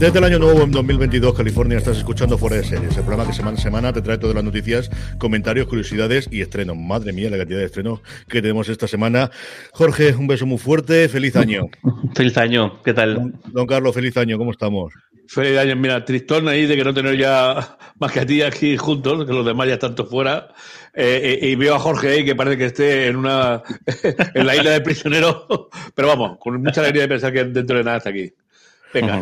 Desde el año nuevo en 2022, California, estás escuchando Fuera de Series, el programa que semana a semana te trae todas las noticias, comentarios, curiosidades y estrenos. Madre mía, la cantidad de estrenos que tenemos esta semana. Jorge, un beso muy fuerte, feliz año. Feliz año, ¿qué tal? Don, don Carlos, feliz año, ¿cómo estamos? Feliz año, mira, tristón ahí de que no tener ya más que a ti aquí juntos, que los demás ya están todos fuera. Eh, eh, y veo a Jorge ahí que parece que esté en una en la isla de prisioneros, pero vamos, con mucha alegría de pensar que dentro de nada está aquí. Venga,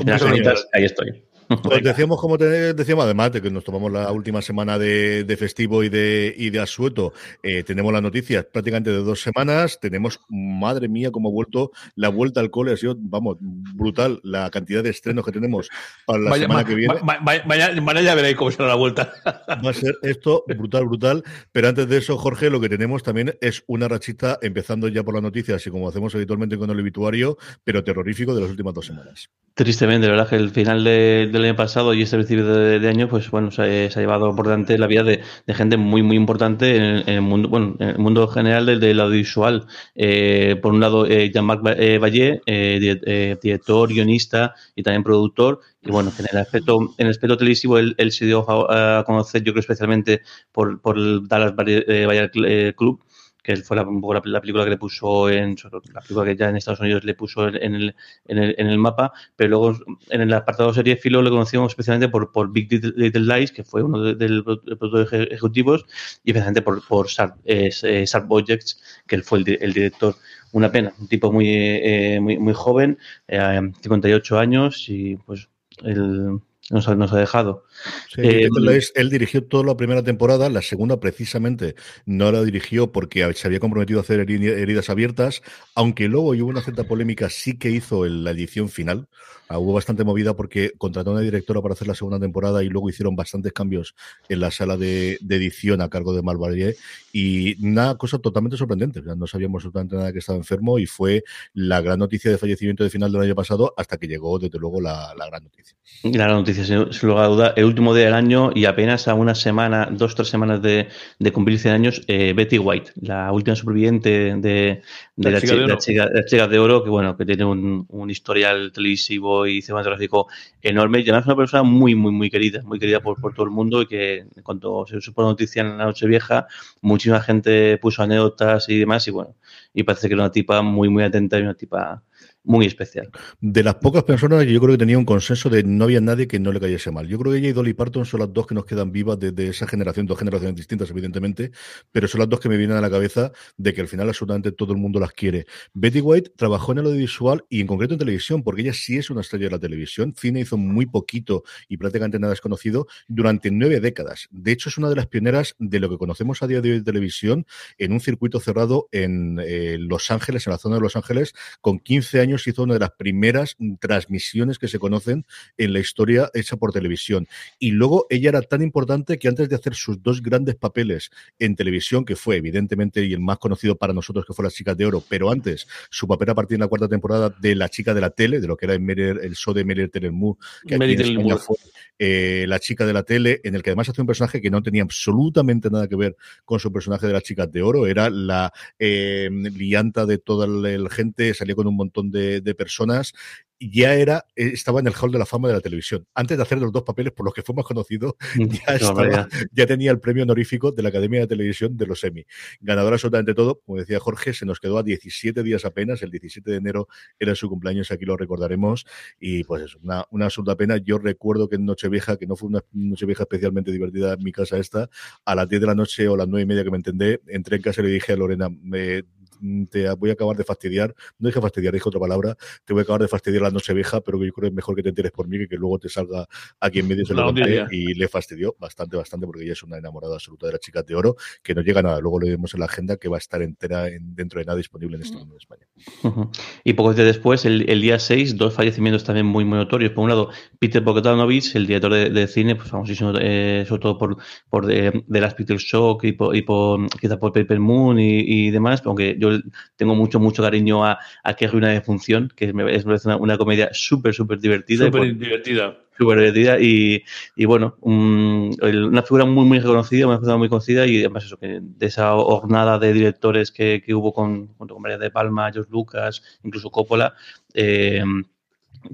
ahí estoy. Pues decíamos, como te decíamos, además de que nos tomamos la última semana de, de festivo y de, y de asueto, eh, tenemos las noticias prácticamente de dos semanas. Tenemos, madre mía, cómo ha vuelto la vuelta al cole. Ha sido, vamos, brutal la cantidad de estrenos que tenemos para la Vaya, semana ma- que viene. ma- ma- mañana, mañana ya veréis cómo será la vuelta. Va a ser esto brutal, brutal. Pero antes de eso, Jorge, lo que tenemos también es una rachita, empezando ya por las noticias, y como hacemos habitualmente con el obituario, pero terrorífico de las últimas dos semanas. Tristemente, la verdad que el final de- del año pasado y este principio de, año, pues bueno, se, se ha llevado por delante la vida de, gente muy, muy importante en, el- mundo, bueno, en el mundo general del, del audiovisual. Eh, por un lado, eh, Jean-Marc eh, Vallée, eh, di- eh, director, guionista y también productor. Y bueno, en el aspecto, en el aspecto televisivo, él, se dio a, conocer, yo creo, especialmente por, por el Dallas Bayer eh, Bayer Cl- eh, Club que fue la, un poco la, la película que le puso en la película que ya en Estados Unidos le puso en, el, en, el, en el mapa, pero luego en el apartado serie Filo le conocimos especialmente por, por Big Little, Lies, que fue uno de, los productores eje- ejecutivos, y especialmente por, por Sharp, eh, Objects, que él fue el, di- el director. Una pena, un tipo muy, eh, muy, muy joven, eh, 58 años, y pues él nos ha, nos ha dejado. Sí, Eh, él dirigió toda la primera temporada, la segunda precisamente no la dirigió porque se había comprometido a hacer heri- heridas abiertas, aunque luego hubo una cierta polémica, sí que hizo el- la edición final. Ah, hubo bastante movida porque contrató a una directora para hacer la segunda temporada y luego hicieron bastantes cambios en la sala de, edición a cargo de Malvalier y una cosa totalmente sorprendente. O no sabíamos absolutamente nada que estaba enfermo y fue la gran noticia de fallecimiento de final del año pasado hasta que llegó desde luego la, la gran noticia. La noticia, sin, lugar a duda, el último día del año y apenas a una semana, dos, tres semanas de, de cumplir 100 años, eh, Betty White, la última superviviente de, de La la, chica chi- de de oro, que bueno, que tiene un, un historial televisivo y cinematográfico enorme, y además es una persona muy, muy, muy querida, muy querida por, por todo el mundo y que en cuanto se supo la noticia en la noche vieja, muchísima gente puso anécdotas y demás, y bueno, y parece que era una tipa muy, muy atenta y una tipa muy especial. de las pocas personas yo creo que tenía un consenso de no había nadie que no le cayese mal. Yo creo que ella y Dolly Parton son las dos que nos quedan vivas desde esa generación, dos generaciones distintas, evidentemente, pero son las dos que me vienen a la cabeza de que al final absolutamente todo el mundo las quiere. Betty White trabajó en el audiovisual y en concreto en televisión, porque ella sí es una estrella de la televisión. Cine hizo muy poquito y prácticamente nada es conocido durante nueve décadas. De hecho, es una de las pioneras de lo que conocemos a día de hoy de televisión en un circuito cerrado en eh, Los Ángeles, en la zona de Los Ángeles, con 15 años hizo una de las primeras mm, transmisiones que se conocen en la historia hecha por televisión. Y luego ella era tan importante que antes de hacer sus dos grandes papeles en televisión, que fue evidentemente y el más conocido para nosotros, que fue Las Chicas de Oro, pero antes su papel a partir de la cuarta temporada de La Chica de la Tele, de lo que era el, show de Meryl Moore, que aquí en fue eh, La chica de la tele, en el que además hace un personaje que no tenía absolutamente nada que ver con su personaje de las chicas de oro, era la eh, lianta de toda la gente, salía con un montón de, de personas ya era, eh, estaba en el Hall de la Fama de la televisión. Antes de hacer los dos papeles por los que fue más conocido, ya, estaba, ya tenía el premio honorífico de la Academia de Televisión de los Emmy. Ganador absolutamente todo, como decía Jorge, se nos quedó a 17 días apenas, el 17 de enero era su cumpleaños, aquí lo recordaremos, y pues es una, una absoluta pena. Yo recuerdo que en Nochevieja, que no fue una Nochevieja especialmente divertida en mi casa esta, a las 10 de la noche o las 9 y media que me entendé, entré en casa y le dije a Lorena, me te voy a acabar de fastidiar, no dije fastidiar, dije otra palabra, te voy a acabar de fastidiar la noche vieja, pero que yo creo que es mejor que te enteres por mí que que luego te salga aquí en medio se lo conté y le fastidió bastante, bastante, porque ella es una enamorada absoluta de las chicas de oro, que no llega nada. Luego lo vemos en la agenda que va a estar entera en, dentro de nada disponible en este mundo de España. Y pocos días después, el, el, día 6, dos fallecimientos también muy, muy notorios. Por un lado, Peter Bogdanovich, el director de, de cine, pues famosísimo, eh, sobre todo por, por de, de las Peter Shock y por, y por quizá por Paper Moon y, y demás, aunque yo tengo mucho, mucho cariño a, a que es una defunción, que me, es una, una comedia súper, súper divertida. Súper divertida. Súper divertida y, y bueno, un, una figura muy, muy reconocida, una figura muy conocida y además eso, que de esa hornada de directores que, que hubo con, junto con María de Palma, George Lucas, incluso Coppola, eh,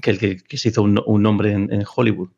que, que, que, se hizo un, un nombre en, en Hollywood.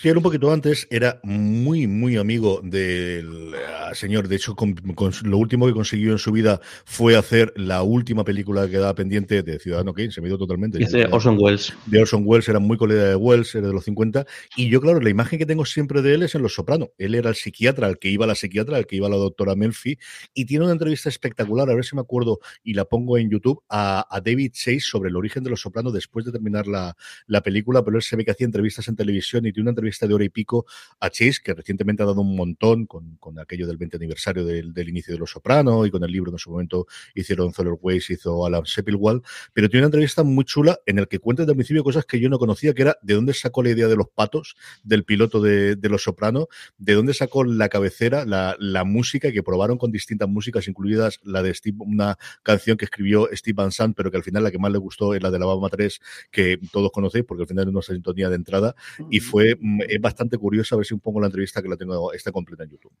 Sí, era un poquito antes, era muy, muy amigo del uh, señor. De hecho, con, con, lo último que consiguió en su vida fue hacer la última película que quedaba pendiente de Ciudadano Kane, se me dio totalmente. Es de Orson Welles. De Orson Welles, era muy colega de Welles, era de los 50. Y yo, claro, la imagen que tengo siempre de él es en Los Soprano. Él era el psiquiatra, al que iba la psiquiatra, al que iba la doctora Melfi, y tiene una entrevista espectacular, a ver si me acuerdo, y la pongo en YouTube, a, a David Chase sobre el origen de Los Soprano después de terminar la, la película, pero él se ve que hacía entrevistas en televisión y tiene una entrevista de hora y pico a Chase, que recientemente ha dado un montón con, con aquello del 20 aniversario del, del, inicio de Los Soprano y con el libro que en su momento hicieron Zoller Weiss, hizo Alan Sepilwall, pero tiene una entrevista muy chula en el que cuenta desde el principio cosas que yo no conocía, que era de dónde sacó la idea de los patos, del piloto de, de Los Soprano, de dónde sacó la cabecera, la, la, música, que probaron con distintas músicas, incluidas la de Steve, una canción que escribió Steve Van Sant, pero que al final la que más le gustó es la de la Bama 3, que todos conocéis, porque al final es una sintonía de entrada, y fue es bastante curiosa, a ver si un pongo la entrevista que la tengo, está completa en YouTube.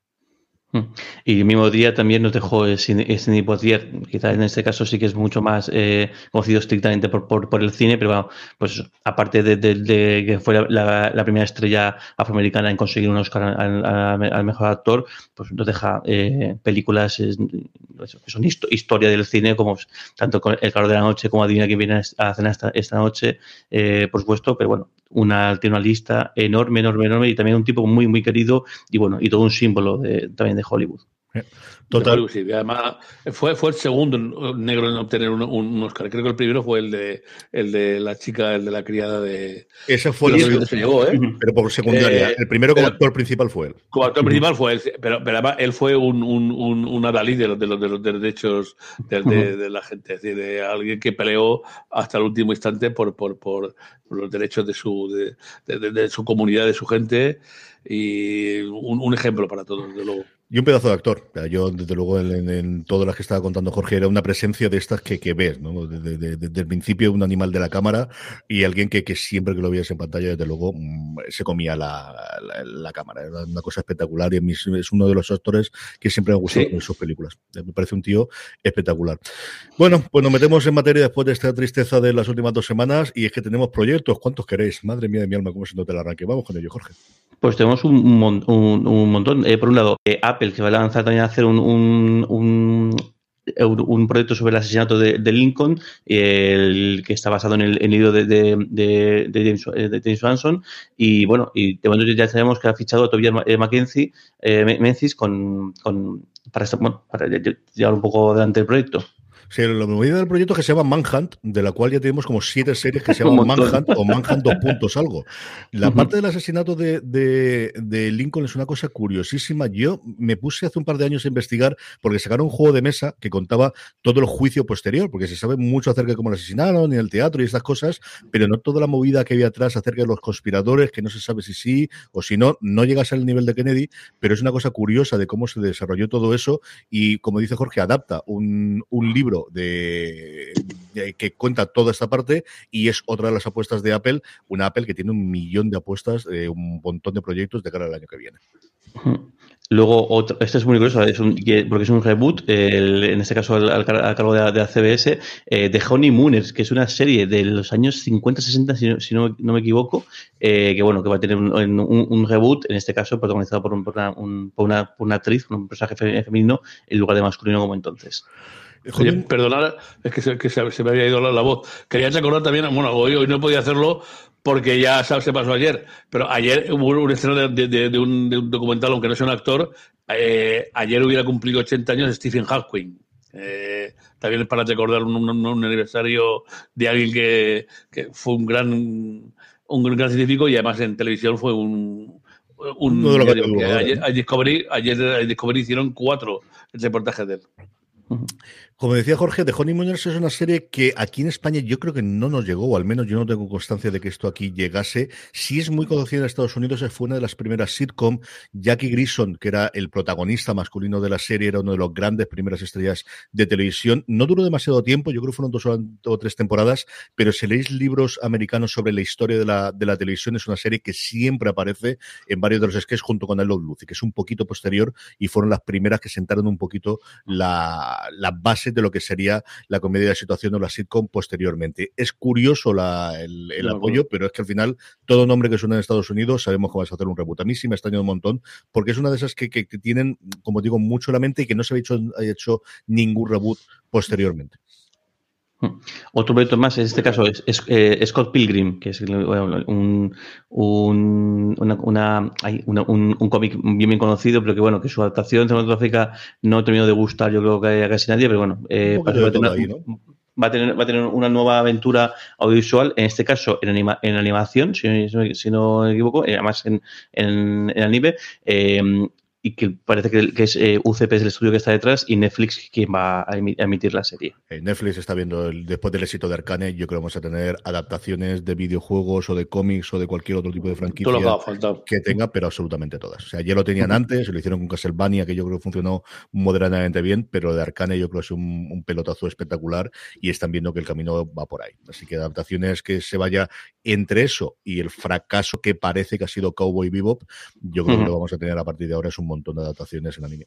Y el mismo día también nos dejó Sidney Poitier, quizás en este caso sí que es mucho más eh, conocido estrictamente por, por, por, el cine, pero bueno, pues aparte de, que fue la, primera estrella afroamericana en conseguir un Oscar al, mejor actor, pues nos deja eh, películas eh, que son historia del cine, como tanto con El calor de la noche como Adivina quién viene a cenar esta, esta noche, eh, por supuesto, pero bueno, una, tiene lista enorme, enorme, enorme y también un tipo muy, muy querido y bueno, y todo un símbolo de, también de Hollywood. Total. Sí, además, fue, fue el segundo negro en obtener un, un, Oscar. Creo que el primero fue el de, el de la chica, el de la criada de. Ese fue el que se llegó, ¿eh? Pero por secundaria. Eh, el primero como pero, actor principal fue él. Como actor principal fue él. Pero, pero además, él fue un, un, un, un adalid de los, de, los, de los derechos de, de, de, la gente. Es decir, de alguien que peleó hasta el último instante por, por, por los derechos de su, de, de, de su comunidad, de su gente. Y un, un ejemplo para todos, desde luego. Y un pedazo de actor. Yo, desde luego, en, en todas las que estaba contando Jorge, era una presencia de estas que, que ves, ¿no? Desde, desde, desde, el principio, un animal de la cámara y alguien que, que siempre que lo veías en pantalla, desde luego, mmm, se comía la, la, la, cámara. Era una cosa espectacular y es uno de los actores que siempre me gustado sí. en sus películas. Me parece un tío espectacular. Bueno, pues nos metemos en materia después de esta tristeza de las últimas dos semanas y es que tenemos proyectos. ¿Cuántos queréis? Madre mía de mi alma, cómo se nota el arranque. Vamos con ello, Jorge. Pues tenemos un, un, un montón. Eh, por un lado, eh, Apple, que va a lanzar también a hacer un, un, un proyecto sobre el asesinato de, de Lincoln, el que está basado en el, en el libro de, de, de, James, de James Manson. Y bueno, y de momento ya sabemos que ha fichado a Tobias Mackenzie, eh, Menzies con, con, para, bueno, para llevar un poco adelante el proyecto. Sí, la movida del proyecto que se llama Manhunt, de la cual ya tenemos como siete series que se llaman Manhunt o Manhunt dos puntos algo. La uh -huh. parte del asesinato de, de, de, Lincoln es una cosa curiosísima. Yo me puse hace un par de años a investigar porque sacaron un juego de mesa que contaba todo el juicio posterior, porque se sabe mucho acerca de cómo lo asesinaron y el teatro y estas cosas, pero no toda la movida que había atrás acerca de los conspiradores, que no se sabe si sí o si no, no llega a ser el nivel de Kennedy, pero es una cosa curiosa de cómo se desarrolló todo eso y, como dice Jorge, adapta un, un libro de, que cuenta toda esta parte y es otra de las apuestas de Apple, una Apple que tiene un millón de apuestas, eh, un montón de proyectos de cara al año que viene. Luego, otro, este es muy curioso, un, porque es un reboot, en este caso al, cargo de, de la CBS, eh, de Honeymooners, que es una serie de los años 50-60, si, no, si no, me equivoco, eh, que bueno, que va a tener un, un, un, reboot, en este caso protagonizado por, por, una, por, una, por una actriz, un personaje femenino, en lugar de masculino como entonces. Oye, perdonad, es que, se, que se, se, me había ido la, la, voz. Quería recordar también, bueno, hoy, hoy no podía hacerlo porque ya se pasó ayer, pero ayer hubo un estreno de, de, de, un, de, un, documental, aunque no sea un actor, eh, ayer hubiera cumplido 80 años Stephen Hawking. Eh, también para recordar un, un, un, aniversario de alguien que, que, fue un gran, un gran científico y además en televisión fue un... un no ayer, ayer, Discovery, ayer Discovery hicieron cuatro reportajes de él. Como decía Jorge, The Honeymooners es una serie que aquí en España yo creo que no nos llegó, o al menos yo no tengo constancia de que esto aquí llegase. Si es muy conocida en Estados Unidos, fue una de las primeras sitcom. Jackie Grison, que era el protagonista masculino de la serie, era uno de los grandes primeras estrellas de televisión. No duró demasiado tiempo, yo creo que fueron dos o tres temporadas, pero si leéis libros americanos sobre la historia de la, televisión, es una serie que siempre aparece en varios de los sketches junto con el Love Lucy, que es un poquito posterior y fueron las primeras que sentaron un poquito la, la base de lo que sería la comedia de situación o la sitcom posteriormente. Es curioso la, el, el apoyo, pero es que al final todo nombre que suena en Estados Unidos sabemos que vas a hacer un reboot. A mí sí me extraña un montón, porque es una de esas que, que, que tienen, como digo, mucho la mente y que no se ha hecho, ha hecho ningún reboot posteriormente. Otro proyecto más, en este caso, es, es eh, Scott Pilgrim, que es un, un, una, una, una, un, un cómic bien, bien conocido, pero que bueno, que su adaptación cinematográfica no ha terminado de gustar, yo creo que a casi nadie, pero bueno, eh, va, a tener, ahí, ¿no? va, a tener, va a tener una nueva aventura audiovisual, en este caso en, anima, en animación, si, si, no me equivoco, eh, además en, en, en anime. Eh, y que parece que, que es eh, UCP es el estudio que está detrás y Netflix quien va a emitir la serie. Eh, Netflix está viendo, el, después del éxito de Arcane, yo creo que vamos a tener adaptaciones de videojuegos o de cómics o de cualquier otro tipo de franquicia que tenga, pero absolutamente todas. O sea, ya lo tenían antes, lo hicieron con Castlevania, que yo creo que funcionó moderadamente bien, pero de Arcane yo creo que es un, un pelotazo espectacular y están viendo que el camino va por ahí. Así que adaptaciones que se vaya entre eso y el fracaso que parece que ha sido Cowboy Bebop, yo creo uh -huh. que lo vamos a tener a partir de ahora es un montón de adaptaciones en anime.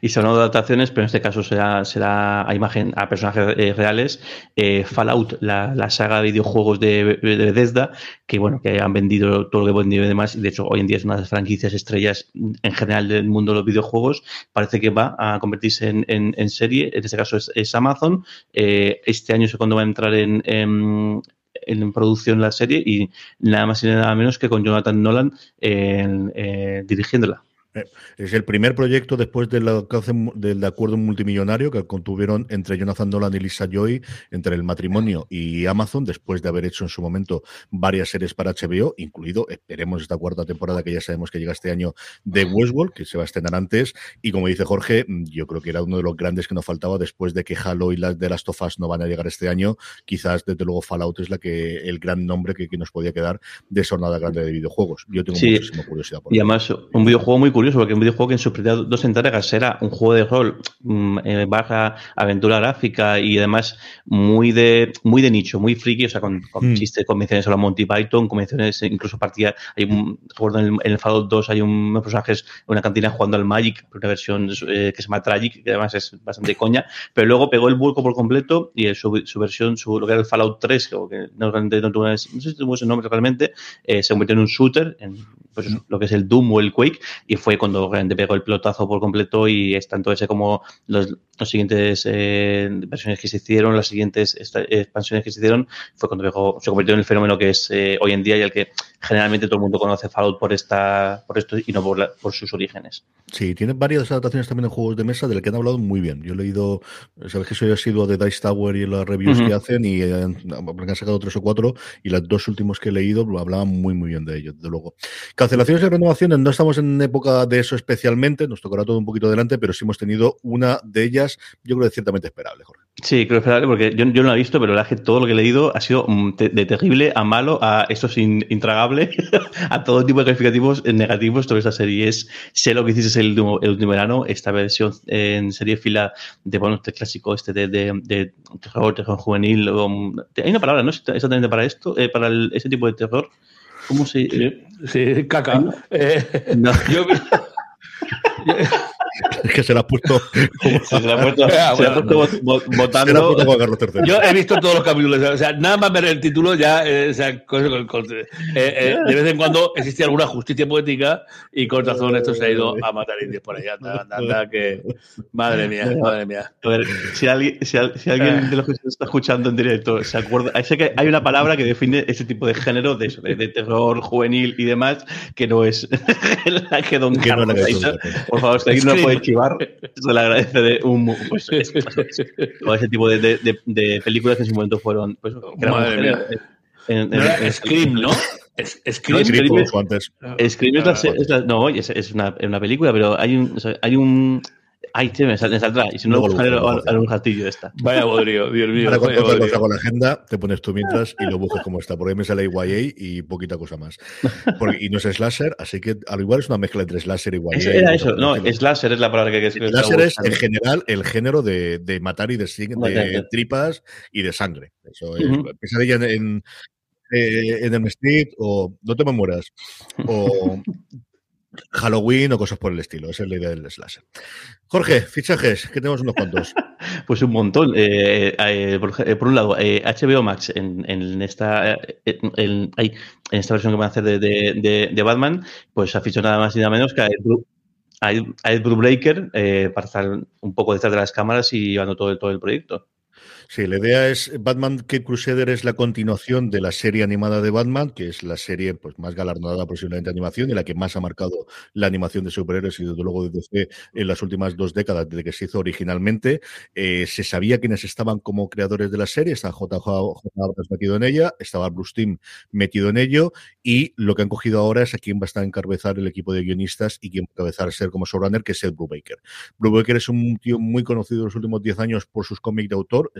Y son adaptaciones, pero en este caso será, será a imagen, a personajes eh, reales. Eh, Fallout, la, saga de videojuegos de, Bethesda, que bueno, que han vendido todo lo que vendido y demás, y de hecho hoy en día es una de las franquicias estrellas en general del mundo de los videojuegos, parece que va a convertirse en, serie, en este caso es, Amazon. Eh, este año es cuando va a entrar en, en producción la serie y nada más y nada menos que con Jonathan Nolan dirigiéndola. Es el primer proyecto después del, del acuerdo multimillonario que contuvieron entre Jonathan Nolan y Lisa Joy, entre el matrimonio y Amazon, después de haber hecho en su momento varias series para HBO, incluido, esperemos, esta cuarta temporada que ya sabemos que llega este año de Westworld, que se va a estrenar antes. Y como dice Jorge, yo creo que era uno de los grandes que nos faltaba después de que Halo y las de las Tofas no van a llegar este año. Quizás, desde luego, Fallout es la que el gran nombre que, que nos podía quedar de esa jornada grande de videojuegos. Yo tengo sí. muchísima curiosidad por Y además, un videojuego muy curioso curioso porque un videojuego que en sus primeras dos entregas era un juego de rol mmm, eh, baja aventura gráfica y además muy de muy de nicho, muy friki, o sea, con, con mm. chistes, convenciones a la Monty Python, convenciones, incluso partida, hay un, recuerdo en el, en el Fallout 2 hay unos personajes en una cantina jugando al Magic, una versión eh, que se llama Tragic, que además es bastante coña, pero luego pegó el vuelco por completo y su, su versión, su, lo que era el Fallout 3, que no, no, no, no sé si tuvo ese nombre realmente, eh, se convirtió en un shooter, en pues, lo que es el Doom o el Quake, y fue cuando realmente pegó el pelotazo por completo y es tanto ese como los, los siguientes eh, versiones que se hicieron, las siguientes expansiones que se hicieron, fue cuando pegó, se convirtió en el fenómeno que es eh, hoy en día y al que generalmente todo el mundo conoce Fallout por esta por esto y no por, la, por sus orígenes. Sí, tiene varias adaptaciones también en juegos de mesa del que han hablado muy bien. Yo he leído, sabes que soy asiduo de Dice Tower y las reviews uh -huh. que hacen y han, han, sacado tres o cuatro y las dos últimos que he leído hablaban muy muy bien de ellos, desde luego. Cancelaciones y renovaciones, no estamos en época de eso especialmente, nos tocará todo un poquito adelante, pero sí hemos tenido una de ellas, yo creo que ciertamente esperable, Jorge. Sí, creo esperable porque yo, yo no la he visto, pero la que todo lo que he leído ha sido mm, de terrible a malo, a eso es in- intragable, a todo tipo de calificativos negativos sobre esta serie. Es, sé lo que hiciste el último, el último verano, esta versión en serie fila de, bueno, este clásico este de, de, terror, terror juvenil. mm, hay una palabra, ¿no? Exactamente para esto, eh, para ese tipo de terror. ¿Cómo se...? Sí, sí, caca. Eh, No. yo- Es que se la ha puesto, Se la ha puesto, Ah, se la ha puesto vo- se la ha votando. puesto Juan Carlos III. Yo he visto todos los capítulos, o sea, nada más ver el título ya, eh, o sea, con- con- con- eh, eh, de vez en cuando existe alguna justicia poética y con razón esto se ha ido a matar indios por ahí, anda, anda, anda, que madre mía, madre mía. A ver, si alguien, si, si alguien de los que se está escuchando en directo se acuerda, sé que hay una palabra que define ese tipo de género de, eso, de, de terror juvenil y demás, que no es la que Don Que no es la Carlos dices. Por favor, no Scream. Puede chivar, se le agradece de un pues, es- o ese tipo de, de- de- películas que en su momento fueron pues, Madre mía. en- en- No en- Scream, ¿no? Es- No, Scream. Scream Scream, es-. Scream la, se- es la- no, es, es una, es una película, pero hay un, o sea, hay un, ay, che, me sal- me saldrá, y si no, buscaré busco, a- luego. a un ratillo esta. Vaya bodrio, Dios mío. Ahora cuando otra cosa con la agenda, te pones tú mientras y lo buscas como está. Por ahí me sale YA y poquita cosa más. Porque- y no es slasher, así que al igual es una mezcla entre slasher y YA. Eso era eso, no, slasher es la palabra que, que Slasher es en general el género de, de matar y de, tripas y de sangre. Eso es. Ujú. Pesadilla en, en, eh, en el Street o No te me mueras o Halloween o cosas por el estilo. Esa es la idea del slasher. Jorge, fichajes, que tenemos unos cuantos. Pues un montón. Eh, eh, por, eh, por un lado, HBO Max en, en esta en, esta versión que van a hacer de, de, de- de Batman, pues ha fichado nada más y nada menos que a Ed, Brubaker para estar un poco detrás de las cámaras y llevando todo, todo el proyecto. Sí, la idea es Batman Kid Crusader es la continuación de la serie animada de Batman, que es la serie pues más galardonada posiblemente de animación y la que más ha marcado la animación de superhéroes y desde luego de DC en las últimas dos décadas desde que se hizo originalmente. Eh, se sabía quiénes estaban como creadores de la serie, está J. J. Abrams metido en ella, estaba Bruce Timm metido en ello y lo que han cogido ahora es a quién va a estar encabezar el equipo de guionistas y quién va a encabezar ser como showrunner, que es Ed Brubaker. Brubaker es un tío muy conocido en los últimos 10 años por sus cómics de autor,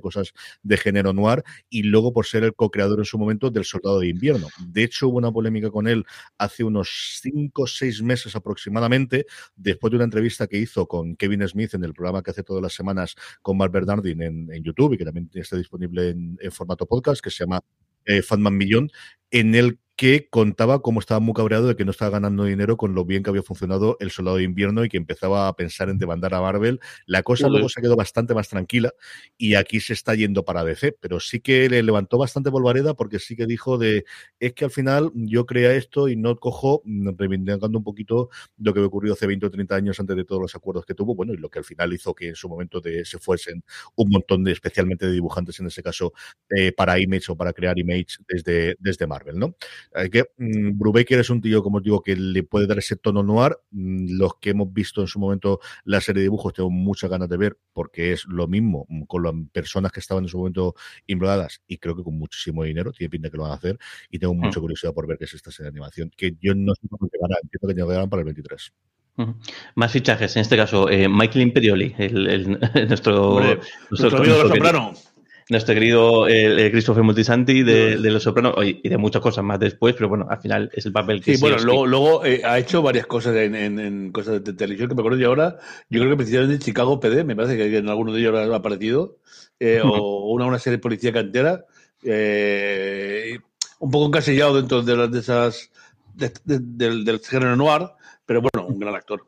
cosas de género noir, y luego por ser el co-creador en su momento del Soldado de Invierno. De hecho, hubo una polémica con él hace unos 5 o 6 meses aproximadamente, después de una entrevista que hizo con Kevin Smith en el programa que hace todas las semanas con Mark Bernardin en, YouTube y que también está disponible en, en formato podcast, que se llama eh, Fatman Millón, en el que contaba cómo estaba muy cabreado de que no estaba ganando dinero con lo bien que había funcionado el Soldado de Invierno y que empezaba a pensar en demandar a Marvel. La cosa luego se quedó bastante más tranquila y aquí se está yendo para DC, pero sí que le levantó bastante polvareda porque sí que dijo de es que al final yo creé esto y no cojo, mm, reivindicando un poquito lo que ocurrió hace 20 o 30 años antes de todos los acuerdos que tuvo, bueno, y lo que al final hizo que en su momento de, se fuesen un montón de, especialmente de dibujantes en ese caso, eh, para Image o para crear Image desde, desde Marvel, ¿no? Hay que mm, Brubaker es un tío, como os digo, que le puede dar ese tono noir. Mm, Los que hemos visto en su momento la serie de dibujos tengo muchas ganas de ver porque es lo mismo mm, con las personas que estaban en su momento involucradas y creo que con muchísimo dinero, tiene pinta que lo van a hacer y tengo mucha curiosidad por ver qué es esta serie de animación, que yo no sé cómo llegará, entiendo que llegarán para el 23. Ujú. Más fichajes, en este caso, eh, Michael Imperioli, el, el- nuestro, Hombre, nuestro, Nuestro amigo de los nuestro querido- eh, Christopher Multisanti de, de Los Sopranos y de muchas cosas más después, pero bueno, al final es el papel que Sí, bueno, sí. luego, luego eh, ha hecho varias cosas en, en- en cosas de televisión que me acuerdo yo ahora. Yo creo que precisamente en Chicago PD, me parece que en alguno de ellos ha aparecido, eh, o una, una serie de policía cantera, eh, un poco encasillado dentro de, las, de esas de- de- del, del género noir, pero bueno, un gran actor.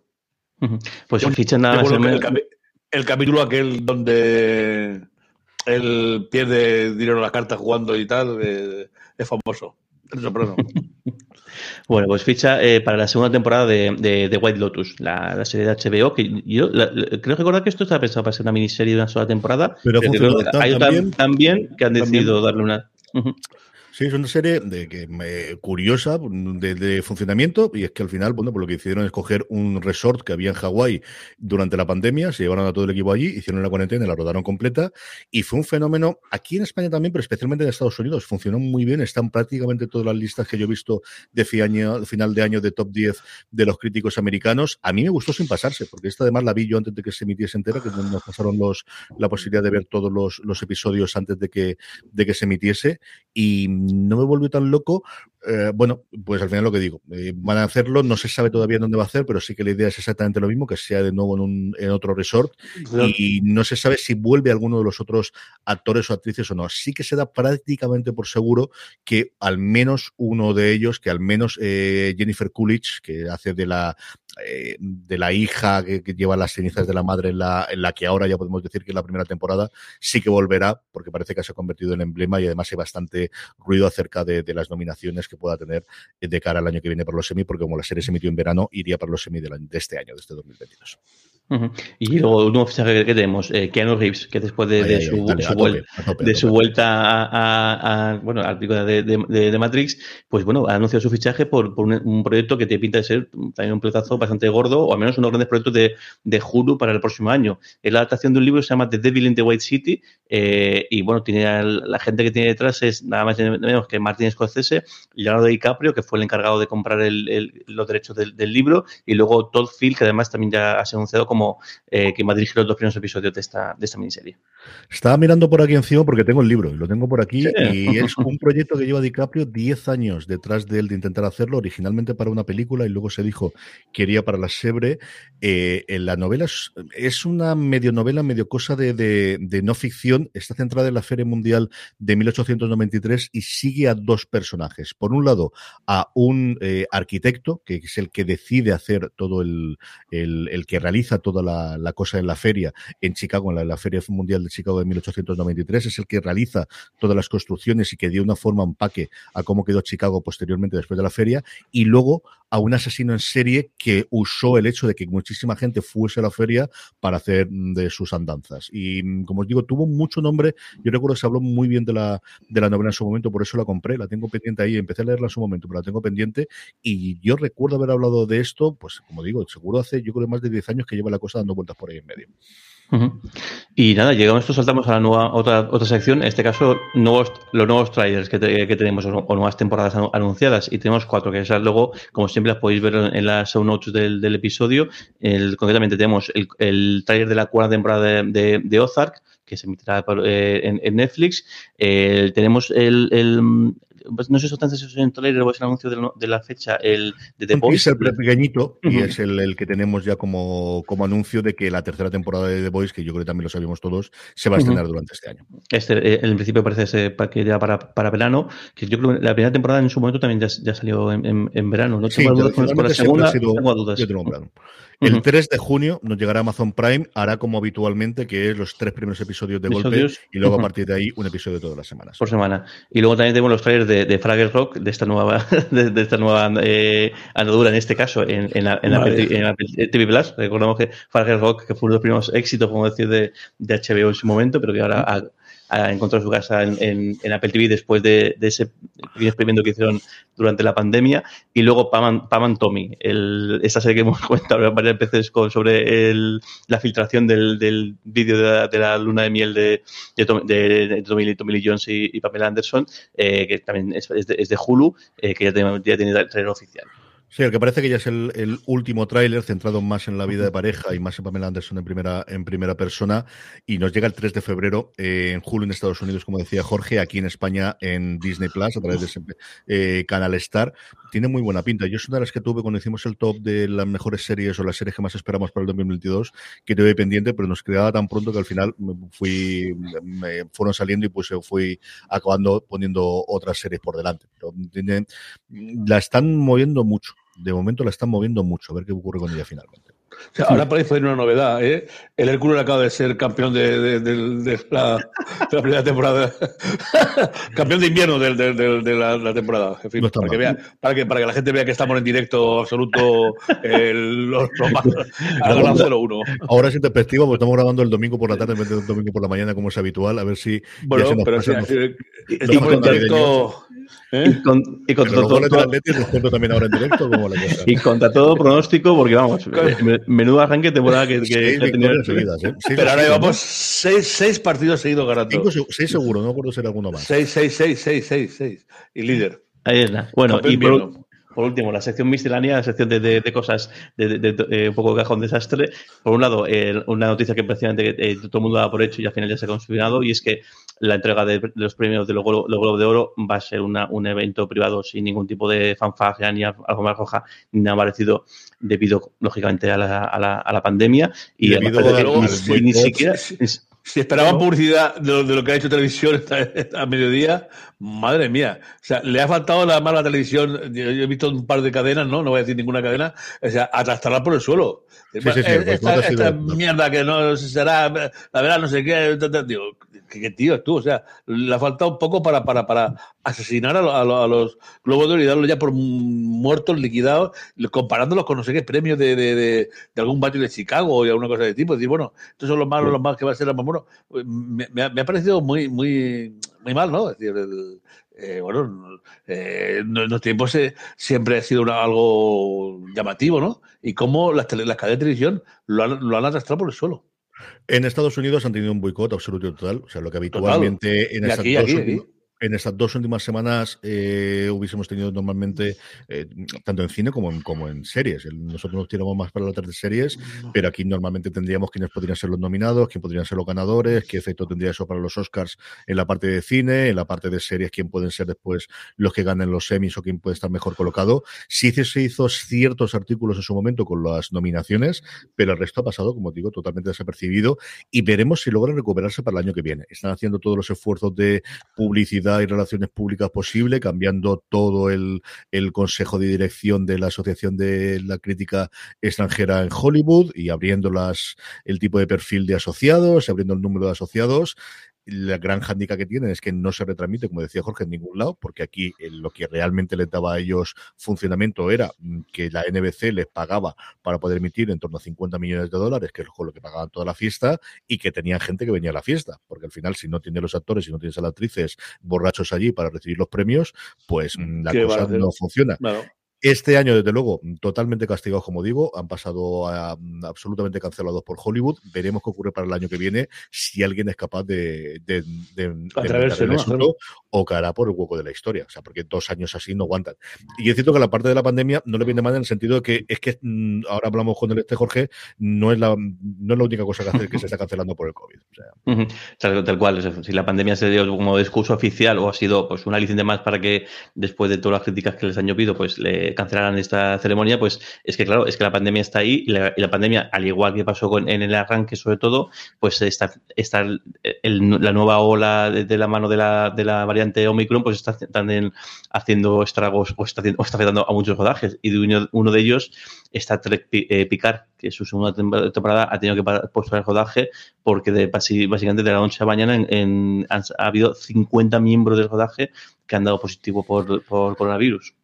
Pues Yo fichan nada más el, el capítulo aquel donde él pierde dinero en las cartas jugando y tal, eh, es famoso. El soprano. Bueno, pues ficha eh, para la segunda temporada de, de- de White Lotus, la, la serie de HBO, que yo la- la- creo recordar que esto está pensado para ser una miniserie de una sola temporada, Pero hay tan bien que han decidido darle una... Sí, es una serie de que me, curiosa de, de, funcionamiento y es que al final, bueno, pues lo que hicieron es coger un resort que había en Hawái durante la pandemia, se llevaron a todo el equipo allí, hicieron la cuarentena, la rodaron completa y fue un fenómeno aquí en España también, pero especialmente en Estados Unidos. Funcionó muy bien, están prácticamente todas las listas que yo he visto de final de año de top 10 de los críticos americanos. A mí me gustó sin pasarse, porque esta además la vi yo antes de que se emitiese entera, que nos pasaron los, la posibilidad de ver todos los, los episodios antes de que, de que se emitiese y no me volvió tan loco. Eh, bueno, pues al final lo que digo, eh, van a hacerlo, no se sabe todavía dónde va a hacer, pero sí que la idea es exactamente lo mismo, que sea de nuevo en, un, en otro resort y no se sabe si vuelve alguno de los otros actores o actrices o no. Sí que se da prácticamente por seguro que al menos uno de ellos, que al menos eh, Jennifer Coolidge, que hace de la de la hija que, que, lleva las cenizas de la madre en la, en la que ahora ya podemos decir que es la primera temporada, sí que volverá, porque parece que se ha convertido en emblema y además hay bastante ruido acerca de, de las nominaciones que pueda tener de cara al año que viene para los semi, porque como la serie se emitió en verano, iría para los semi de, de este año, de este 2022. Uh -huh. Y luego el último fichaje que tenemos, eh, Keanu Reeves, que después de, su, de vuelta a, a, a, bueno, al pico de, de, Matrix, pues bueno, ha anunciado su fichaje por, por un, un, proyecto que te pinta de ser también un pelotazo bastante gordo, o al menos unos grandes proyectos de, de Hulu para el próximo año. Es la adaptación de un libro que se llama The Devil in the White City, eh, y bueno, tiene la gente que tiene detrás es nada más y menos que Martin Scorsese, Leonardo DiCaprio, que fue el encargado de comprar el, el, los derechos del, del, libro, y luego Todd Field, que además también ya ha anunciado como eh, que va a dirigir los dos primeros episodios de esta, de esta miniserie. Estaba mirando por aquí encima porque tengo el libro, y lo tengo por aquí, sí. y es un proyecto que lleva DiCaprio 10 años detrás de él de intentar hacerlo, originalmente para una película, y luego se dijo que iría para la Sebre. Eh, en la novela es, es, una medio novela, medio cosa de, de, de, no ficción, está centrada en la Feria Mundial de 1893 y sigue a dos personajes. Por un lado, a un eh, arquitecto, que es el que decide hacer todo el, el, el que realiza toda la, cosa en la feria en Chicago, en la, la, Feria Mundial de Chicago de 1893, es el que realiza todas las construcciones y que dio una forma empaque a cómo quedó Chicago posteriormente después de la feria, y luego a un asesino en serie que usó el hecho de que muchísima gente fuese a la feria para hacer de sus andanzas. Y como os digo, tuvo mucho nombre. Yo recuerdo que se habló muy bien de la, de la novela en su momento, por eso la compré, la tengo pendiente ahí, empecé a leerla en su momento, pero la tengo pendiente. Y yo recuerdo haber hablado de esto, pues como digo, seguro hace yo creo más de 10 años que lleva la cosa dando vueltas por ahí en medio. Y nada, llegamos esto, saltamos a la nueva otra otra sección, en este caso nuevos, los nuevos trailers que, te, que tenemos o, nuevas temporadas anunciadas. Y tenemos cuatro que esas luego, como siempre las podéis ver en las show notes del, episodio, el, concretamente tenemos el, el trailer de la cuarta temporada de, Ozark que se emitirá eh, en, en, Netflix, tenemos el, no sé si es un trailer o es el anuncio de, de, la fecha, el de The Boys. Es el pequeñito uh -huh. y es el, el, que tenemos ya como, como anuncio de que la tercera temporada de The Boys, que yo creo que también lo sabíamos todos, se va a estrenar uh -huh. durante este año. Este, eh, en principio parece ser que ya para, para verano, que yo creo que la primera temporada en su momento también ya, ya salió en, en, en, verano. No tengo sí, dudas con, la segunda, sido, tengo dudas. Yo tengo un plano. El uh -huh. 3 de junio nos llegará Amazon Prime, hará como habitualmente, que es los tres primeros episodios de episodios. golpe, y luego a partir de ahí un episodio todas las semanas. Por semana. Y luego también tenemos los trailers de, de Fraggle Rock, de esta nueva, de, de esta nueva eh, andadura, en este caso, en, en, en, vale. en, Apple TV Plus. Recordamos que Fraggle Rock, que fue uno de los primeros éxitos, como decir, de, de HBO en su momento, pero que ahora ha, ha encontrado su casa en, en, Apple TV después de, de, ese experimento que hicieron durante la pandemia. Y luego Pam, Pam and Tommy, el, esta serie que hemos comentado varias veces con, sobre el, la filtración del, del vídeo de, la, de la luna de miel de, de, de, de Tommy, Tommy, Lee Jones y, Pamela Anderson, eh, que también es, es, de, Hulu, eh, que ya tiene, ya tiene trailer oficial. Sí, el que parece que ya es el, último tráiler centrado más en la vida de pareja y más en Pamela Anderson en primera, en primera persona y nos llega el 3 de febrero eh, en julio en Estados Unidos, como decía Jorge, aquí en España en Disney Plus a través de ese eh, canal Star. Tiene muy buena pinta. Yo es una de las que tuve cuando hicimos el top de las mejores series o las series que más esperamos para el 2022, que tuve pendiente, pero nos quedaba tan pronto que al final me fui, me fueron saliendo y pues fui acabando poniendo otras series por delante. Pero tiene, la están moviendo mucho de momento la están moviendo mucho, a ver qué ocurre con ella finalmente. O sea, ahora parece una novedad. ¿eh? El Hércules acaba de ser campeón de, de, de, de la, la, primera temporada. campeón de invierno de, la, la, temporada. En fin, no para, que vea, para, que, para que la gente vea que estamos en directo absoluto. El, los, los más, ahora es en perspectiva, porque estamos grabando el domingo por la tarde en vez de el domingo por la mañana, como es habitual. A ver si. Bueno, pero o sea, estamos en directo ¿eh? Y, con, y contra Pero los todo, cuento también ahora en directo, como la cosa. y contra todo pronóstico, porque vamos, me- menudo arranque temporada que, que- ha tenido. seguidas, ¿eh? Pero ahora llevamos seis, seis partidos seguidos ganando. Cinco seis seguro, no me acuerdo si era alguno más. Seis, seis, seis, seis, seis, seis. Y líder. Ahí está. Bueno, Campeón y por. Por último, la sección miscelánea, la sección de, de- de cosas, de, eh, un poco de cajón desastre. Por un lado, eh, una noticia que prácticamente eh, todo el mundo da por hecho y al final ya se ha confirmado, y es que la entrega de, los premios de los Glo- los Globos de Oro va a ser una- un evento privado sin ningún tipo de fanfarria ni al- algo más roja ni nada parecido, debido, lógicamente, a la, a la, a la pandemia. Y boicot. ni siquiera. Si esperaban publicidad de lo, de lo que ha hecho televisión esta- a mediodía, madre mía. O sea, le ha faltado la televisión. Yo, yo he visto un par de cadenas, ¿no? No voy a decir ninguna cadena. O sea, atrastarla por el suelo. Sí, sí, sí, el boicot esta esta mierda que no será, la verdad, no sé qué. Digo, ¿qué, qué tío tú? O sea, le ha faltado un poco para, para, para asesinar a, a a los globos de oro y darlos ya por muertos, liquidados, comparándolos con no sé qué premios de, de, de, de algún barrio de Chicago o alguna cosa de tipo. Decir, bueno, estos son los malos, los más que va a ser la más bueno. Me, me ha, me ha parecido muy, muy, muy mal, ¿no? Es decir, el- eh, bueno, eh, en los tiempos eh, siempre ha sido una- algo llamativo, ¿no? Y cómo las, tele- las cadenas de televisión lo han, lo han arrastrado por el suelo. En Estados Unidos han tenido un boicot absoluto y total, o sea, lo que habitualmente en Y estas aquí, dos aquí, últimas- aquí. En estas dos últimas semanas eh, hubiésemos tenido normalmente, eh, tanto en cine como en, como en series. Nosotros nos tiramos más para las de series, pero aquí normalmente tendríamos quiénes podrían ser los nominados, quién podrían ser los ganadores, qué efecto tendría eso para los Oscars en la parte de cine, en la parte de series, quién pueden ser después los que ganen los semis o quién puede estar mejor colocado. Sí se hizo ciertos artículos en su momento con las nominaciones, pero el resto ha pasado, como digo, totalmente desapercibido y veremos si logran recuperarse para el año que viene. Están haciendo todos los esfuerzos de publicidad y relaciones públicas posible, cambiando todo el, el consejo de dirección de la Asociación de la Crítica Extranjera en Hollywood y abriendo las, el tipo de perfil de asociados, abriendo el número de asociados. La gran handicap que tienen es que no se retransmite, como decía Jorge, en ningún lado, porque aquí eh, lo que realmente les daba a ellos funcionamiento era mm, que la NBC les pagaba para poder emitir en torno a 50 millones de dólares, que es con lo que pagaban toda la fiesta, y que tenían gente que venía a la fiesta, porque al final si no tienes los actores, si no tienes a las actrices borrachos allí para recibir los premios, pues mm, la ¿Qué van a cosa no funciona. Claro. Este año, desde luego, totalmente castigados, como digo, han pasado a- absolutamente cancelados por Hollywood. Veremos qué ocurre para el año que viene, si alguien es capaz de, de, de- de el o caerá por el hueco de la historia. O sea, porque dos años así no aguantan. Y es cierto que la parte de la pandemia no le viene mal en el sentido de que es que mm, ahora hablamos con el este Jorge, no es la, no es la única cosa que, hace, que se está cancelando por el COVID. O sea. Tal, tal cual, si la pandemia se dio como discurso oficial o ha sido pues un aliciente más para que después de todas las críticas que les han llovido, pues le cancelaran esta ceremonia, pues es que claro, es que la pandemia está ahí y la, y la pandemia, al igual que pasó con, en el arranque sobre todo, pues está, está el- la nueva ola de, la mano de la, de la variante Omicron, pues está también haciendo estragos o está, o está afectando a muchos rodajes y de uno, de ellos está Trek eh, Picard, que su segunda temp- temporada ha tenido que posponer el rodaje porque de, básicamente de la noche a mañana en- en- ha habido 50 miembros del rodaje que han dado positivo por, por coronavirus.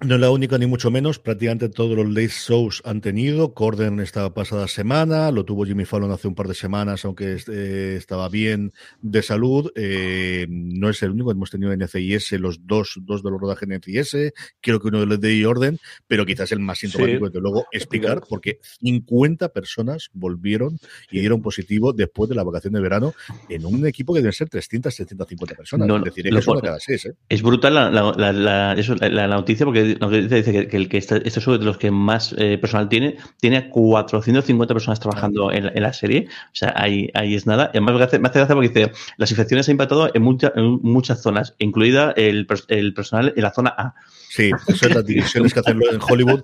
No es la única ni mucho menos, prácticamente todos los late shows han tenido. Corden esta pasada semana, lo tuvo Jimmy Fallon hace un par de semanas, aunque eh, estaba bien de salud. Eh, no es el único, hemos tenido en NCIS los dos, dos de los rodajes en NCIS, creo que uno de los de Orden, pero quizás el más sintomático, Sí. desde luego, es porque 50 personas volvieron y dieron positivo después de la vacación de verano en un equipo que debe ser 300, 350 personas. No, es decir, es pone- cada seis, ¿eh? Es brutal la, la, la, eso, la- la noticia porque la noticia dice que, que el que está, este show de los que más eh, personal tiene, tiene a 450 personas trabajando en, la- en la serie. O sea, ahí, ahí es nada. Y además me hace, me hace gracia porque dice, las infecciones han impactado en, mucha- en muchas zonas, incluida el, el personal en la zona A. Sí, eso es las divisiones que hacen en Hollywood.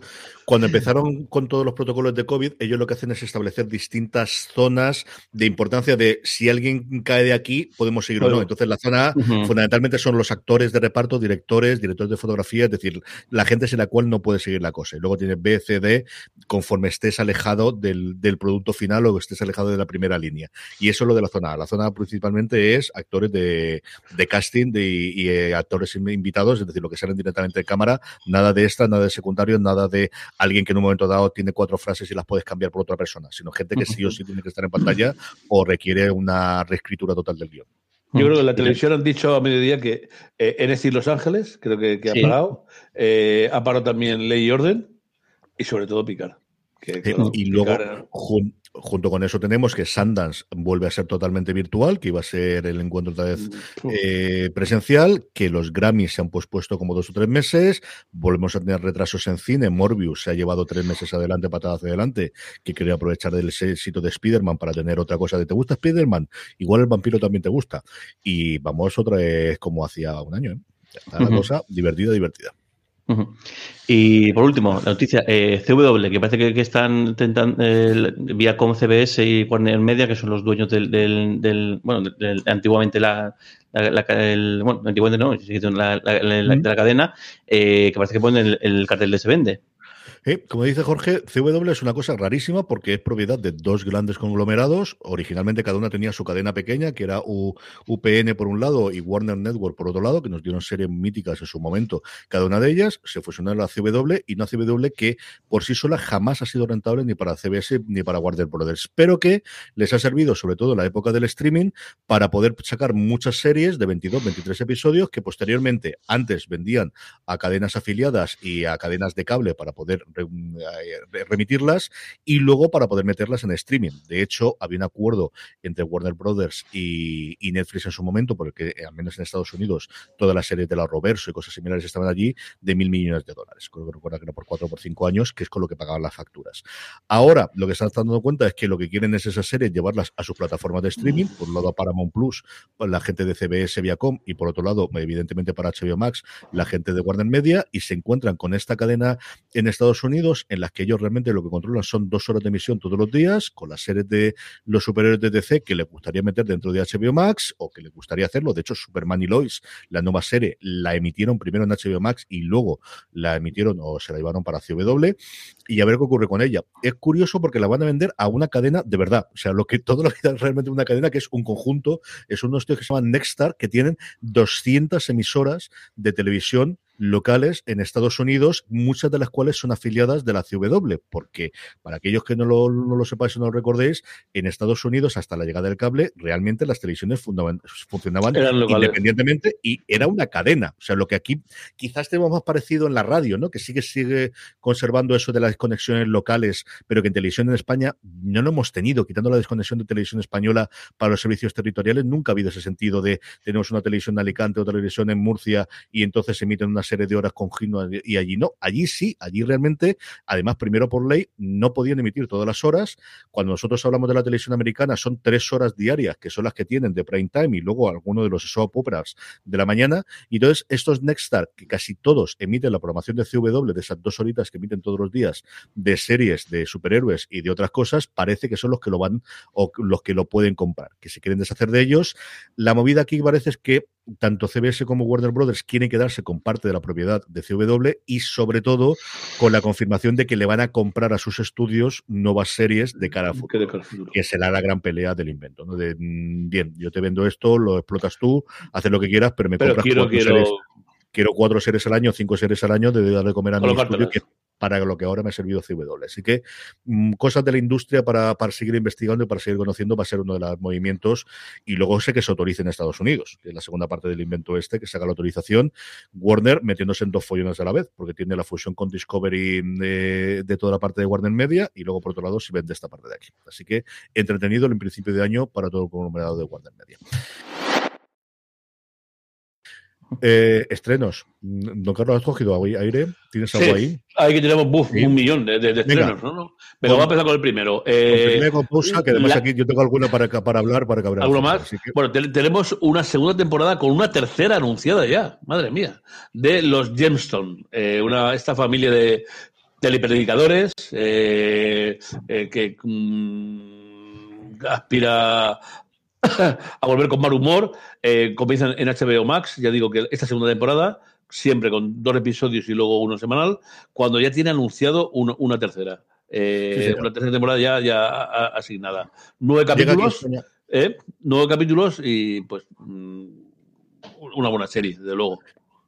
Cuando empezaron con todos los protocolos de COVID, ellos lo que hacen es establecer distintas zonas de importancia de si alguien cae de aquí, podemos seguir o no. Entonces, la zona A Ujú. fundamentalmente son los actores de reparto, directores, directores de fotografía, es decir, la gente sin la cual no puede seguir la cosa. Y luego tiene B, C, D, conforme estés alejado del, del producto final o estés alejado de la primera línea. Y eso es lo de la zona A. La zona A principalmente es actores de, de casting de, y eh, actores invitados, es decir, lo que salen directamente de cámara, nada de extra, nada de secundario, nada de alguien que en un momento dado tiene cuatro frases y las puedes cambiar por otra persona, sino gente que sí o sí tiene que estar en pantalla o requiere una reescritura total del guion. Yo creo que en la televisión han dicho a mediodía que eh, NC Los Ángeles, creo que, que Sí. ha parado. Eh, ha parado también Ley y Orden y sobre todo Picar. Que, Eh, claro, y luego, Picard, jun- junto con eso, tenemos que Sundance vuelve a ser totalmente virtual, que iba a ser el encuentro otra vez eh, presencial, que los Grammys se han pospuesto como dos o tres meses, volvemos a tener retrasos en cine, Morbius se ha llevado tres meses adelante, patada hacia adelante, que quería aprovechar del éxito de Spider-Man para tener otra cosa de ¿te gusta Spider-Man? Igual el vampiro también te gusta. Y vamos otra vez como hacía un año, ¿eh? Está la cosa divertida, divertida. Y por último, la noticia, eh, CW, que parece que, que están intentando, eh, Viacom CBS y Warner Media, que son los dueños del, del, del- bueno, del- antiguamente la, la- la- el- bueno, antiguamente no, la, de la cadena, eh, que parece que ponen el, el cartel de se vende. Eh, como dice Jorge, CW es una cosa rarísima porque es propiedad de dos grandes conglomerados. Originalmente cada una tenía su cadena pequeña, que era U- UPN por un lado y Warner Network por otro lado, que nos dieron series míticas en su momento. Cada una de ellas se fusionaron a CW y una CW que por sí sola jamás ha sido rentable ni para CBS ni para Warner Brothers, pero que les ha servido, sobre todo en la época del streaming, para poder sacar muchas series de 22, 23 episodios que posteriormente antes vendían a cadenas afiliadas y a cadenas de cable para poder eh, remitirlas y luego para poder meterlas en streaming. De hecho, había un acuerdo entre Warner Brothers y, Netflix en su momento, porque eh, al menos en Estados Unidos todas las series de la Roverso y cosas similares estaban allí, de mil millones de dólares. Creo que recuerda que era por cuatro o por cinco años, que es con lo que pagaban las facturas. Ahora, lo que están dando cuenta es que lo que quieren es esas series llevarlas a sus plataformas de streaming, por un lado a Paramount Plus, la gente de CBS Viacom, y por otro lado, evidentemente para HBO Max, la gente de Warner Media, y se encuentran con esta cadena en Estados Unidos, en las que ellos realmente lo que controlan son dos horas de emisión todos los días, con las series de los superiores de DC que les gustaría meter dentro de HBO Max, o que les gustaría hacerlo. De hecho, Superman y Lois, la nueva serie, la emitieron primero en HBO Max y luego la emitieron o se la llevaron para CW y a ver qué ocurre con ella. Es curioso porque la van a vender a una cadena de verdad. O sea, lo que todo lo que es realmente una cadena que es un conjunto, es unos tíos que se llaman Nexstar, que tienen 200 emisoras de televisión locales en Estados Unidos, muchas de las cuales son afiliadas de la CW, porque para aquellos que no lo, no lo sepáis o no lo recordéis, en Estados Unidos, hasta la llegada del cable, realmente las televisiones funcionaban independientemente y era una cadena. O sea, lo que aquí quizás tenemos más parecido en la radio, ¿no? Que sigue, sigue conservando eso de las conexiones locales, pero que en televisión en España no lo hemos tenido, quitando la desconexión de televisión española para los servicios territoriales, nunca ha habido ese sentido de tenemos una televisión en Alicante o televisión en Murcia y entonces emiten una serie de horas continuas y allí no, allí sí, allí realmente, además primero por ley, no podían emitir todas las horas. Cuando nosotros hablamos de la televisión americana son tres horas diarias, que son las que tienen de prime time y luego algunos de los soap operas de la mañana. Y entonces estos Nextstar, que casi todos emiten la programación de CW, de esas dos horitas que emiten todos los días, de series de superhéroes y de otras cosas, parece que son los que lo van o los que lo pueden comprar, que se quieren deshacer de ellos. La movida aquí parece es que tanto CBS como Warner Brothers quieren quedarse con parte de la propiedad de CW y sobre todo con la confirmación de que le van a comprar a sus estudios nuevas series de cara a futuro cara futuro. que será la gran pelea del invento, ¿no? De, mm, bien, yo te vendo esto, lo explotas tú, haces lo que quieras, pero me Pero compras quiero, cuatro quiero. series quiero cuatro series al año, cinco series al año, de darle comer a mi estudio, que para lo que ahora me ha servido CW. Así que mm, cosas de la industria para, para seguir investigando y para seguir conociendo va a ser uno de los movimientos. Y luego sé que se autorice en Estados Unidos, que es la segunda parte del invento este, que saca la autorización. Warner metiéndose en dos follones a la vez, porque tiene la fusión con Discovery de, de toda la parte de Warner Media y luego por otro lado si vende esta parte de aquí. Así que entretenido en principio de año para todo el conglomerado de Warner Media. Eh, estrenos. Don Carlos, ¿has cogido aire? ¿Tienes algo Sí, ahí? Ahí que tenemos buf, Sí. un millón de, de- de Venga. estrenos, ¿no? ¿no? Pero vamos a empezar con el primero. Eh, pausa, que además la- aquí yo tengo alguna para, para hablar, para que ¿Alguno más? que- Bueno, te- tenemos una segunda temporada con una tercera anunciada ya, madre mía, de los Gemstone, eh, una, esta familia de telepredicadores eh, que mm, aspira a volver con mal humor. Eh, comienzan en HBO Max, ya digo que esta segunda temporada, siempre con dos episodios y luego uno semanal, cuando ya tiene anunciado uno- una tercera. Eh, Sí, una tercera temporada ya, ya asignada. Nueve capítulos. ¿eh? Nueve capítulos y pues mm, una buena serie, desde luego.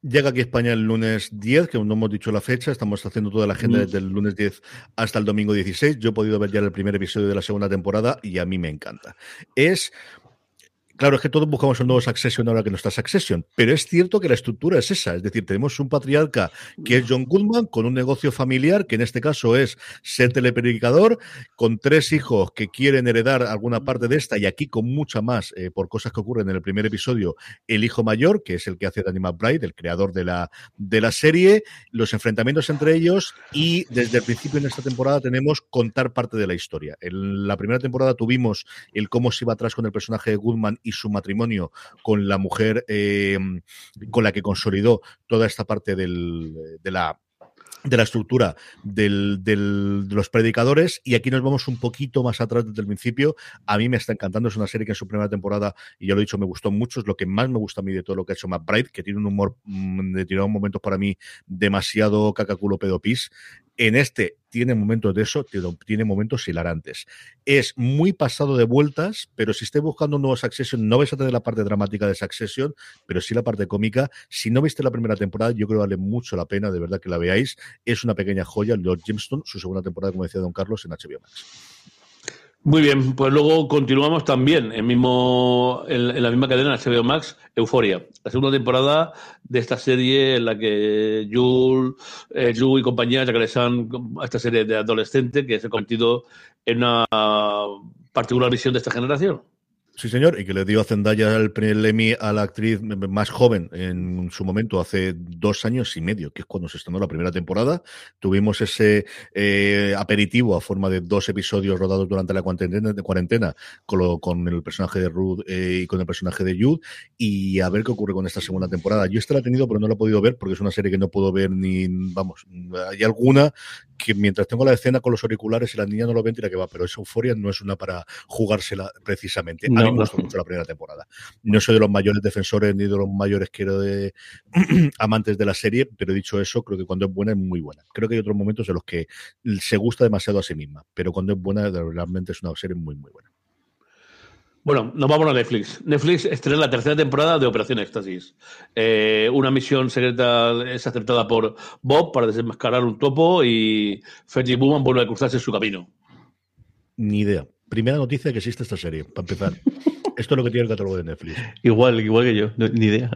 Llega aquí a España el lunes 10, que aún no hemos dicho la fecha, estamos haciendo toda la agenda Mm. desde el lunes 10 hasta el domingo 16. Yo he podido ver ya el primer episodio de la segunda temporada y a mí me encanta. Es Claro, es que todos buscamos un nuevo Succession ahora que no está Succession, pero es cierto que la estructura es esa, es decir, tenemos un patriarca que es John Goodman con un negocio familiar, que en este caso es ser telepredicador, con tres hijos que quieren heredar alguna parte de esta y aquí con mucha más eh, por cosas que ocurren en el primer episodio, el hijo mayor, que es el que hace Danny McBride, el creador de la, de la serie, los enfrentamientos entre ellos y desde el principio en esta temporada tenemos contar parte de la historia. En la primera temporada tuvimos el cómo se iba atrás con el personaje de Goodman y su matrimonio con la mujer eh, con la que consolidó toda esta parte del, de la de la estructura del, de los predicadores y aquí nos vamos un poquito más atrás desde el principio. A mí me está encantando, es una serie que en su primera temporada, y ya lo he dicho, me gustó mucho, es lo que más me gusta a mí de todo lo que ha hecho Matt Bright, que tiene un humor mm, de tirar momentos para mí demasiado cacaculo pedopis. En este tiene momentos de eso, tiene momentos hilarantes. Es muy pasado de vueltas, pero si estáis buscando un nuevo Succession, no vais a tener la parte dramática de Succession, pero sí la parte cómica. Si no viste la primera temporada, yo creo que vale mucho la pena, de verdad que la veáis. Es una pequeña joya, Lord Jamestown, su segunda temporada, como decía Don Carlos, en HBO Max. Muy bien, pues luego continuamos también en, mismo, en, la misma cadena HBO Max, Euforia, la segunda temporada de esta serie en la que Jules, eh, y compañía regresan a esta serie de adolescente que se ha convertido en una particular visión de esta generación. Sí, señor, y que le dio a Zendaya el, el Emmy a la actriz más joven en su momento, hace dos años y medio, que es cuando se estrenó la primera temporada. Tuvimos ese eh, aperitivo a forma de dos episodios rodados durante la cuarentena, de cuarentena con, con, el personaje de Ruth eh, y con el personaje de Jude, y a ver qué ocurre con esta segunda temporada. Yo esta la he tenido, pero no la he podido ver porque es una serie que no puedo ver ni, vamos, hay alguna que mientras tengo la escena con los auriculares y la niña no lo ven, tira que va, pero esa euforia no es una para jugársela precisamente. A mí me gustó mucho la primera temporada. No soy de los mayores defensores ni de los mayores quiero de amantes de la serie, pero dicho eso, creo que cuando es buena es muy buena. Creo que hay otros momentos en los que se gusta demasiado a sí misma, pero cuando es buena realmente es una serie muy muy buena. Bueno, nos vamos a Netflix. Netflix estrena la tercera temporada de Operación Éxtasis. Eh, una misión secreta es acertada por Bob para desenmascarar un topo y Fergie Bowman vuelve a cruzarse su camino. Ni idea. Primera noticia que existe esta serie, para empezar. Esto es lo que tiene el catálogo de Netflix. Igual, igual que yo, ni idea.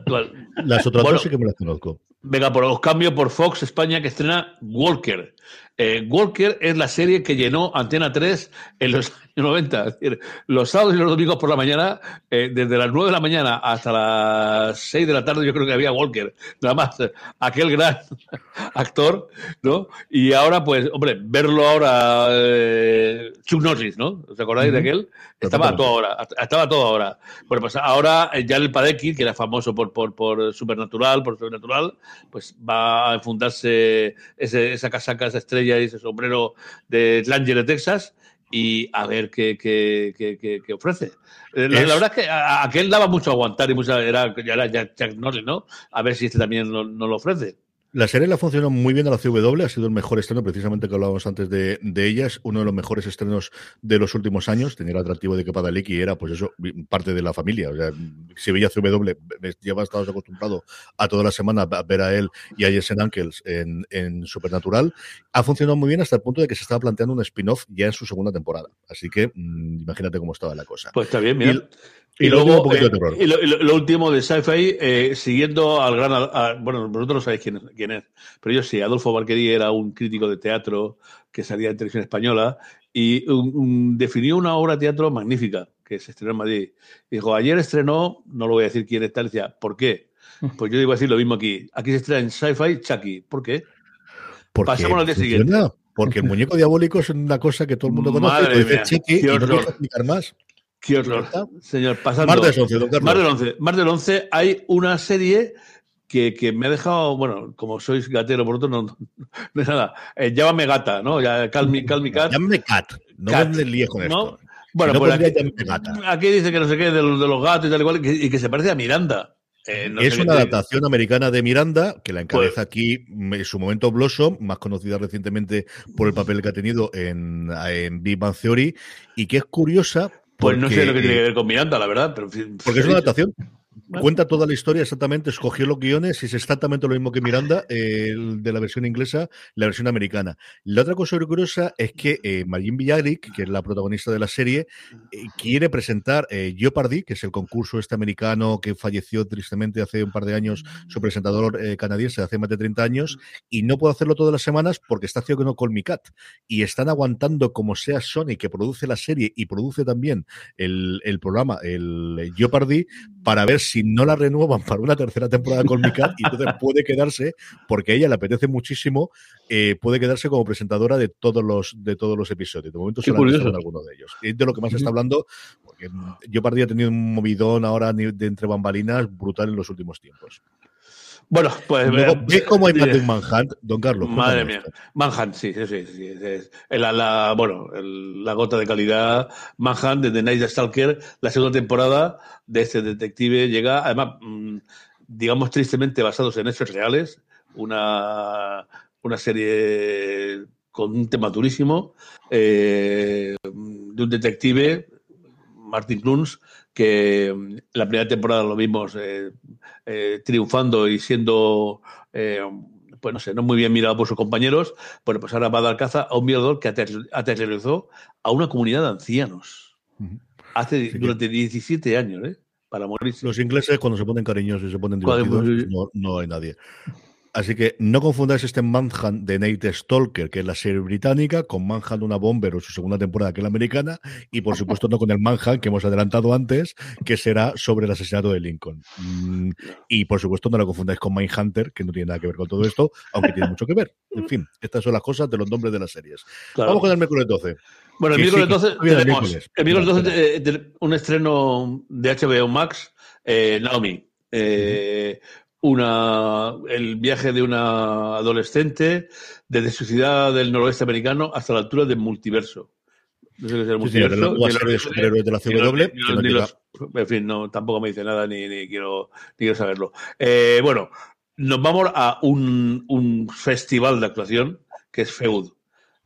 Las otras dos sí que me las conozco. Venga, por los cambios por Fox España que estrena Walker. Eh, Walker es la serie que llenó Antena 3 en los 90. Es decir, los sábados y los domingos por la mañana, eh, desde las 9 de la mañana hasta las 6 de la tarde, yo creo que había Walker. Nada más, aquel gran actor, ¿no? Y ahora, pues, hombre, verlo ahora, eh, Chuck Norris, ¿no? ¿Os acordáis de aquel? Estaba a toda hora. Estaba a toda hora. Bueno, pues ahora ya el Padecki, que era famoso por, por, por Supernatural, por Supernatural, pues va a enfundarse ese, esa casaca, esa estrella y ese sombrero de Langer de Texas y a ver qué, qué, qué, qué ofrece. Eh, la, la, verdad es que a, aquel daba mucho a aguantar y mucha, era, era Jack Norris, ¿no? A ver si este también no lo ofrece. La serie la funcionó muy bien a la CW, ha sido el mejor estreno, precisamente que hablábamos antes de, de ellas, uno de los mejores estrenos de los últimos años. Tenía el atractivo de que Padalecki era, pues eso, parte de la familia. O sea, si veía CW, ya estabas acostumbrado a toda la semana a ver a él y a Jensen Ankles en, en Supernatural. Ha funcionado muy bien hasta el punto de que se estaba planteando un spin-off ya en su segunda temporada. Así que mmm, imagínate cómo estaba la cosa. Pues está bien, mira. Y, y, y, luego, eh, y, lo, y, lo, último de Sci-Fi, eh, siguiendo al gran. A, bueno, vosotros no sabéis quién, quién, es, pero yo sí. Adolfo Barquerí era un crítico de teatro que salía en televisión española y un, un, definió una obra de teatro magnífica que se estrenó en Madrid. Dijo: Ayer estrenó, no lo voy a decir quién está, decía, ¿por qué? Pues yo digo decir lo mismo aquí. Aquí se estrena en Sci-Fi Chucky. ¿Por qué? Porque Pasamos al día siguiente. Porque el muñeco diabólico es una cosa que todo el mundo conoce. Madre y no voy a explicar más. Qué horror. Señor, pasando. Más del 11, don Carlos. Más del 11. Más del 11 hay una serie que, que, me ha dejado, bueno, como sois gatero, por otro, no, no, no es nada. Eh, llámame gata, ¿no? Ya, calmi, calmi cat. Llámame cat. No cat, me lío con ¿no? esto. Bueno, no pues aquí, aquí, dice que no sé qué, de los, de los gatos y tal y cual, y que, y que se parece a Miranda. Eh, no es una adaptación americana de Miranda, que la encabeza pues, aquí en su momento Blossom, más conocida recientemente por el papel que ha tenido en, en Big Bang Theory, y que es curiosa pues no sé lo que tiene que ver con Miranda, la verdad. Pero, porque es una adaptación. Cuenta toda la historia exactamente, escogió los guiones y es exactamente lo mismo que Miranda, eh, de la versión inglesa, la versión americana. La otra cosa curiosa es que eh, Villaric, que es la protagonista de la serie, eh, quiere presentar eh, Jeopardy, que es el concurso este americano que falleció tristemente hace un par de años, su presentador eh, canadiense hace más de 30 años, y no puede hacerlo todas las semanas porque está haciendo Call Me Cat. Y están aguantando como sea Sony, que produce la serie y produce también el, el programa, el Jeopardy, para ver si no la renuevan para una tercera temporada con y entonces puede quedarse, porque a ella le apetece muchísimo, eh, puede quedarse como presentadora de todos los de todos los episodios. De momento curioso. estado en alguno de ellos. Es de lo que más se está hablando, porque yo partí ha tenido un movidón ahora de entre bambalinas brutal en los últimos tiempos. Bueno, pues. Luego, eh, ¿Ves cómo hay más de un Manhunt, don Carlos? Madre mía. Manhunt, sí, sí, sí. sí, es- es la, la- bueno, el- la gota de calidad. Manhunt de The Night Stalker, la segunda temporada de este detective llega, además, mm, digamos tristemente basados en hechos reales, una, una serie con un tema durísimo eh, de un detective, Martin Cluns, que mm, la primera temporada lo vimos eh, eh, triunfando y siendo eh, pues no sé, no muy bien mirado por sus compañeros, bueno, pues ahora va a dar caza a un violador que ater- aterrorizó a una comunidad de ancianos. Hace, que- durante 17 años, ¿eh? Para morirse. Los ingleses, cuando se ponen cariñosos y se ponen divertidos, no, no hay nadie. Así que no confundáis este Manhunt de Nate Stalker, que es la serie británica, con Manhunt una Bomber o su segunda temporada, que es la americana, y por supuesto no con el Manhunt que hemos adelantado antes, que será sobre el asesinato de Lincoln. Mm, y por supuesto no lo confundáis con Mindhunter, que no tiene nada que ver con todo esto, aunque tiene mucho que ver. En fin, estas son las cosas de los nombres de las series. Claro. Vamos con el miércoles 12. Bueno, el miércoles sí, 12 está bien el tenemos miércoles. el miércoles Espera, 12 eh, un estreno de HBO Max, eh, Naomi. Eh, una, el viaje de una adolescente desde su ciudad del noroeste americano hasta la altura del multiverso. No sé qué es el multiverso. en fin, no, tampoco me dice nada ni, ni quiero, ni quiero saberlo. Eh, bueno, nos vamos a un, un festival de actuación que es Feud.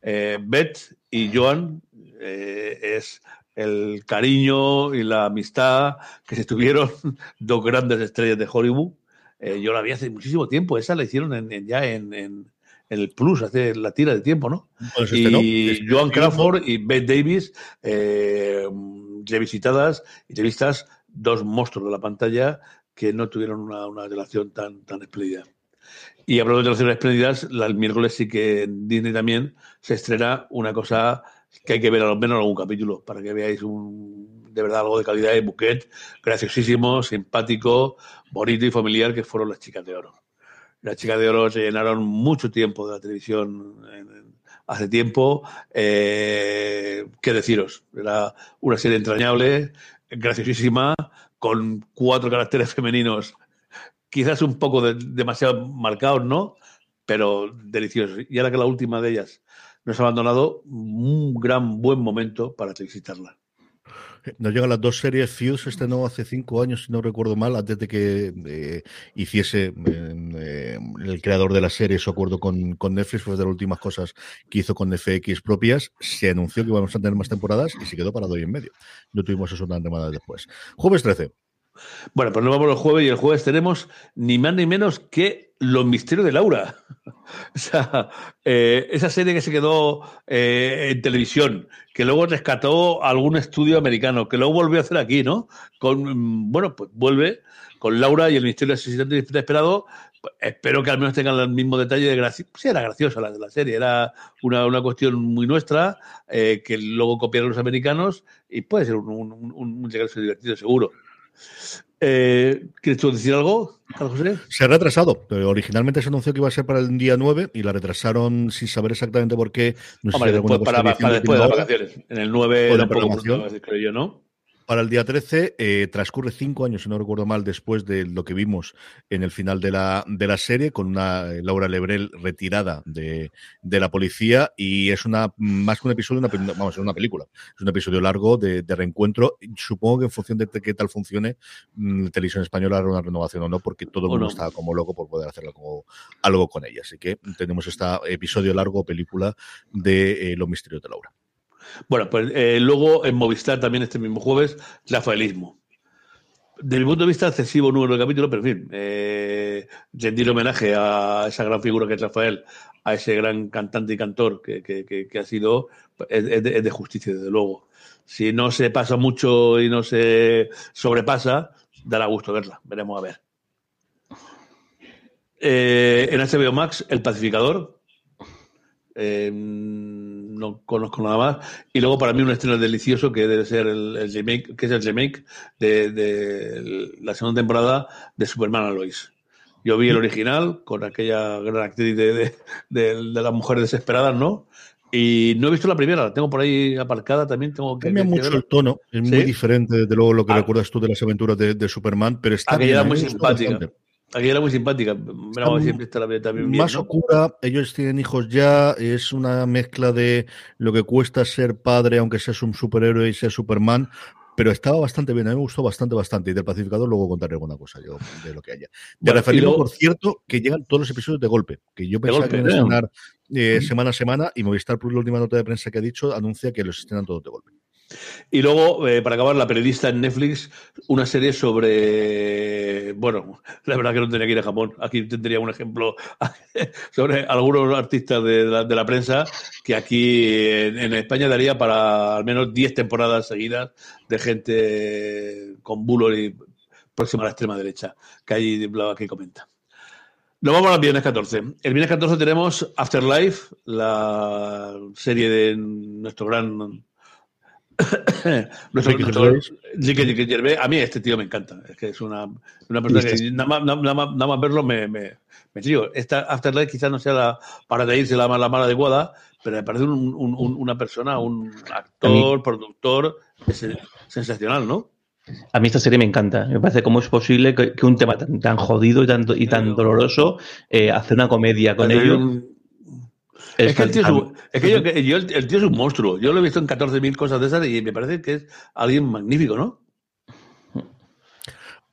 Eh, Beth y Joan eh, es el cariño y la amistad que se tuvieron dos grandes estrellas de Hollywood. Eh, yo la vi hace muchísimo tiempo, esa la hicieron en, en- ya en, el Plus, hace la tira de tiempo, ¿no? Pues este no. y Este Joan Crawford y Beth Davis, eh, revisitadas y revistas, dos monstruos de la pantalla que no tuvieron una, una relación tan, tan espléndida. Y hablando de relaciones espléndidas, el miércoles sí que en Disney también se estrena una cosa que hay que ver a lo menos algún capítulo para que veáis un, de verdad algo de calidad de Buquet, graciosísimo, simpático, bonito y familiar, que fueron las chicas de oro. Las chicas de oro se llenaron mucho tiempo de la televisión hace tiempo. Eh, ¿Qué deciros? Era una serie entrañable, graciosísima, con cuatro caracteres femeninos, quizás un poco de- demasiado marcados, ¿no? Pero deliciosos. Y ahora que la última de ellas nos ha abandonado, un gran buen momento para felicitarla. Nos llegan las dos series. Fuse se estrenó hace cinco años, si no recuerdo mal, antes de que eh, hiciese eh, el creador de la serie su acuerdo con, con Netflix. Fue de las últimas cosas que hizo con FX propias. Se anunció que íbamos a tener más temporadas y se quedó parado ahí en medio. No tuvimos eso una semana después. Jueves 13. Bueno, pues nos vamos el jueves y el jueves tenemos ni más ni menos que Los Misterios de Laura. eh, esa serie que se quedó eh, en televisión, que luego rescató algún estudio americano, que luego volvió a hacer aquí, ¿no? Con, mm, bueno, pues vuelve con Laura y el Misterio del Asesinato Inesperado. Pues, espero que al menos tengan el mismo detalle de gracia. Sí, era graciosa la, la serie, era una, una cuestión muy nuestra, eh, que luego copiaron los americanos y puede ser un, un, un, un divertido, seguro. Eh, ¿Quieres tú decir algo, José? Se ha retrasado. pero Originalmente se anunció que iba a ser para el día 9 y la retrasaron sin saber exactamente por qué. No sé Hombre, si hay alguna después, para, para después de las vacaciones. En el 9 O de tampoco programación. creo yo, ¿no? Para el día 13 eh, transcurre cinco años, si no recuerdo mal, después de lo que vimos en el final de la, de la serie, con una eh, Laura Lebrel retirada de, de la policía, y es una más que un episodio, una, vamos, es una película. Es un episodio largo de, de reencuentro. Supongo que en función de qué tal funcione, mm, Televisión Española hará una renovación o no, porque todo el mundo no. está como loco por poder hacer algo, algo con ella. Así que tenemos este episodio largo, película de eh, Los Misterios de Laura. Bueno, pues eh, luego en Movistar también este mismo jueves, Rafaelismo. de mi punto de vista, excesivo número de capítulos, pero en fin, eh, homenaje a esa gran figura que es Rafael, a ese gran cantante y cantor que, que, ha sido, es, es de, es de justicia, desde luego. Si no se pasa mucho y no se sobrepasa, dará gusto verla. Veremos a ver. Eh, en HBO Max, El Pacificador. Eh, no conozco nada más. Y luego para mí un estreno delicioso que debe ser el, el remake, que es el remake de, de la segunda temporada de Superman a Lois. Yo vi el original con aquella gran actriz de, de, de, de las mujeres desesperadas, ¿no? Y no he visto la primera, la tengo por ahí aparcada también. Tengo que, Cambia mucho el tono, es ¿Sí? muy diferente desde luego lo que Ah. recuerdas tú de las aventuras de, Superman, pero está Aquella bien, era muy gustó simpática. bastante. Aquella era muy simpática. Veremos a ver si esta la también bien, Más ¿no? oscura, ellos tienen hijos ya, es una mezcla de lo que cuesta ser padre, aunque seas un superhéroe y seas Superman, pero estaba bastante bien, a mí me gustó bastante, bastante. Y del pacificador luego contaré alguna cosa yo de lo que haya. Referirme, y luego- por cierto, que llegan todos los episodios de golpe, que yo pensaba golpe, que iban a estrenar eh, semana a semana y Movistar Plus, la última nota de prensa que ha dicho, anuncia que los estrenan todos de golpe. Y luego, eh, para acabar, La periodista en Netflix, una serie sobre. Bueno, la verdad que no tenía que ir a Japón. Aquí tendría un ejemplo sobre algunos artistas de la, de la prensa que aquí en, España daría para al menos 10 temporadas seguidas de gente con bulo y próxima a la extrema derecha, que hay lo que comenta. Nos vamos al viernes 14. El viernes 14 tenemos Afterlife, la serie de nuestro gran nuestro- Gervais. A mí este tío me encanta. Es que es una, una persona que nada más, nada, más, nada más verlo me, me, me trío. Esta Afterlife quizás no sea la, para reírse la, la más adecuada, pero me parece un, un- un- una persona, un actor, productor es- sensacional, ¿no? A mí esta serie me encanta. Me parece cómo es posible que, que un tema tan, tan jodido y tan, y tan doloroso, eh, hacer una comedia con ello. Es que el tío es un, es que yo, yo- el tío es un monstruo. Yo lo he visto en 14.000 cosas de esas y me parece que es alguien magnífico, ¿no?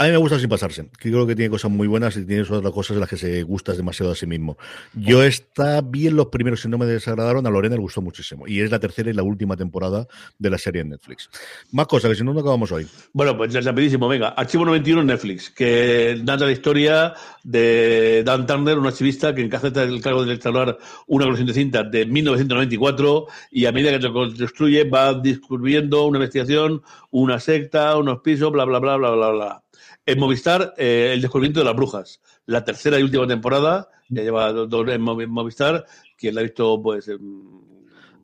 A mí me gusta sin pasarse, que creo que tiene cosas muy buenas y tiene otras cosas en las que se gusta demasiado a sí mismo. Yo está bien los primeros y no me desagradaron, a Lorena le gustó muchísimo. Y es la tercera y la última temporada de la serie en Netflix. Más cosas, que si no, no acabamos hoy. Bueno, pues ya rapidísimo, venga. Archivo 91 en Netflix, que narra la historia de Dan Turner, un archivista que encajeta el cargo de restaurar una colección de cintas de 1994 y a medida que se construye va descubriendo una investigación, una secta, unos pisos, bla, bla, bla, bla, bla, bla. En Movistar, eh, el descubrimiento de las brujas, la tercera y última temporada, ya lleva dos en Movi- Movistar, quien la ha visto, pues... em,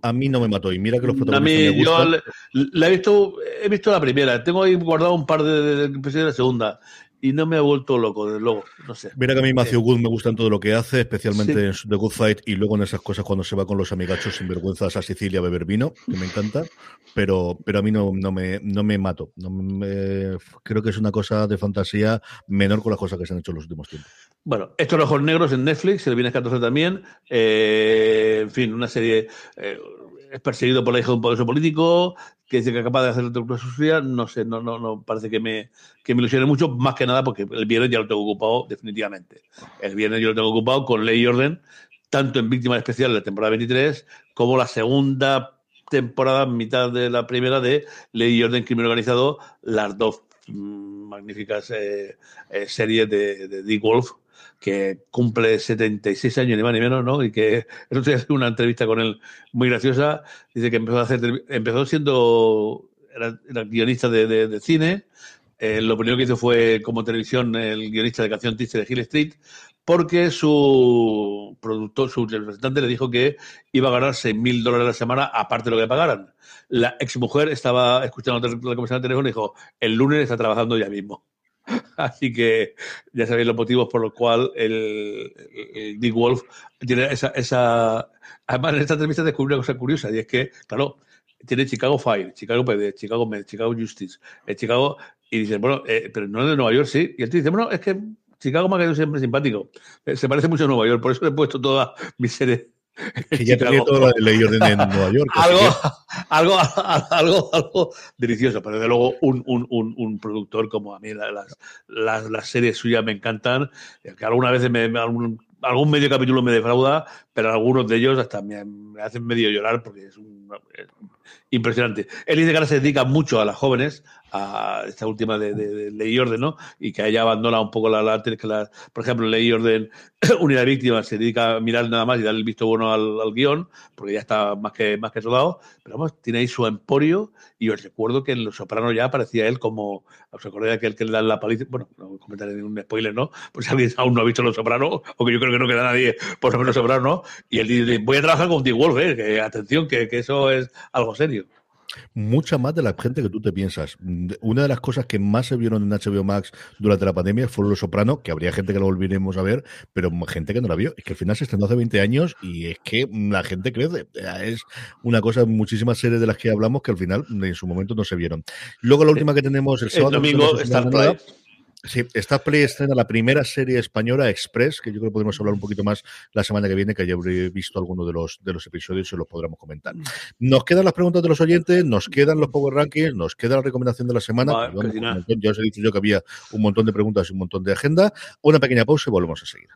A mí no me mató. Y mira que los a protagonistas mí, me yo la he visto, he visto la primera, tengo ahí guardado un par de, de, de episodios de la segunda y no me ha vuelto loco, desde luego, no sé. Mira que a mí Matthew Good me gusta en todo lo que hace, especialmente Sí. en The Good Fight y luego en esas cosas cuando se va con los amigachos sinvergüenzas a Sicilia a beber vino, que me encanta, pero, pero a mí no, no, me, no me mato. No me- creo que es una cosa de fantasía menor con las cosas que se han hecho en los últimos tiempos. Bueno, Estos Ojos Negros en Netflix, el viernes 14 también. Eh, en fin, una serie. eh, es perseguido por la hija de un poderoso político que dice que es capaz de hacer otra cosa suya. No sé, no, no, no parece que me, que me ilusione mucho, más que nada porque el viernes ya lo tengo ocupado definitivamente. El viernes yo lo tengo ocupado con Ley y Orden, tanto en Víctimas Especiales de la temporada 23 como la segunda temporada, mitad de la primera de Ley y Orden Crimen Organizado, las dos mm, magníficas eh, eh, series de, de Dick Wolf, que cumple 76 años, ni más ni menos, ¿no? Y que el otro día una entrevista con él muy graciosa. Dice que empezó a hacer, empezó siendo, era, guionista de, cine. Eh, lo primero que hizo fue como televisión el guionista de Canción Triste de Hill Street, porque su productor, su representante le dijo que iba a ganar 6 mil dólares a la semana, aparte de lo que pagaran. La exmujer estaba escuchando la conversación de teléfono y dijo, el lunes está trabajando ya mismo. Así que ya sabéis los motivos por los cuales el, el Dick Wolf tiene esa, esa... Además, en esta entrevista descubrí una cosa curiosa, y es que, claro, tiene Chicago Fire, Chicago PD, Chicago Med, Chicago Justice, eh, Chicago... Y dice, bueno, eh, pero no es de Nueva York, sí. Y él te dice, bueno, es que Chicago me ha quedado siempre simpático. Eh, se parece mucho a Nueva York, por eso le he puesto toda mi serie. Que ya tenía toda la ley y orden en Nueva York. así algo, algo, algo, algo delicioso, pero desde luego un, un, un, un productor como a mí la- las, las, las series suyas me encantan, eh, que algunas veces me, me- algún, algún medio capítulo me defrauda, pero algunos de ellos hasta me, me hacen medio llorar porque es, un, es impresionante. Él dice que ahora se dedica mucho a las jóvenes, a esta última de, de, de Ley y Orden, ¿no? Y que haya abandonado un poco la, la, la por ejemplo, Ley y Orden, Unidad Víctima se dedica a mirar nada más y darle el visto bueno al, al guion, porque ya está más que, más que rodado, pero vamos, tiene ahí su emporio y os recuerdo que en Los Sopranos ya aparecía él como, os acordáis de aquel que le da la paliza, bueno, no comentaré ningún spoiler, ¿no? Pues si alguien aún no ha visto Los Sopranos, o que yo creo que no queda nadie por lo menos Sopranos, ¿no? Y él dice, voy a trabajar con Dick Wolf, ¿eh? que atención, que, que eso es algo serio. Mucha más de la gente que tú te piensas. Una de las cosas que más se vieron en HBO Max durante la pandemia fue Los Soprano, que habría gente que lo volveremos a ver, pero gente que no la vio. Es que al final se estrenó hace 20 años y es que la gente crece. Es una cosa, muchísimas series de las que hablamos que al final en su momento no se vieron. Luego la última que tenemos el sábado. El domingo, Star Play. Sí, Star Play estrena la primera serie española Express, que yo creo que podemos hablar un poquito más la semana que viene, que ya habré visto alguno de los, de los episodios y los podremos comentar. Nos quedan las preguntas de los oyentes, nos quedan los Power Rankings, nos queda la recomendación de la semana. Vale, Vamos, montón. ya os he dicho yo que había un montón de preguntas y un montón de agenda. Una pequeña pausa y volvemos a seguir.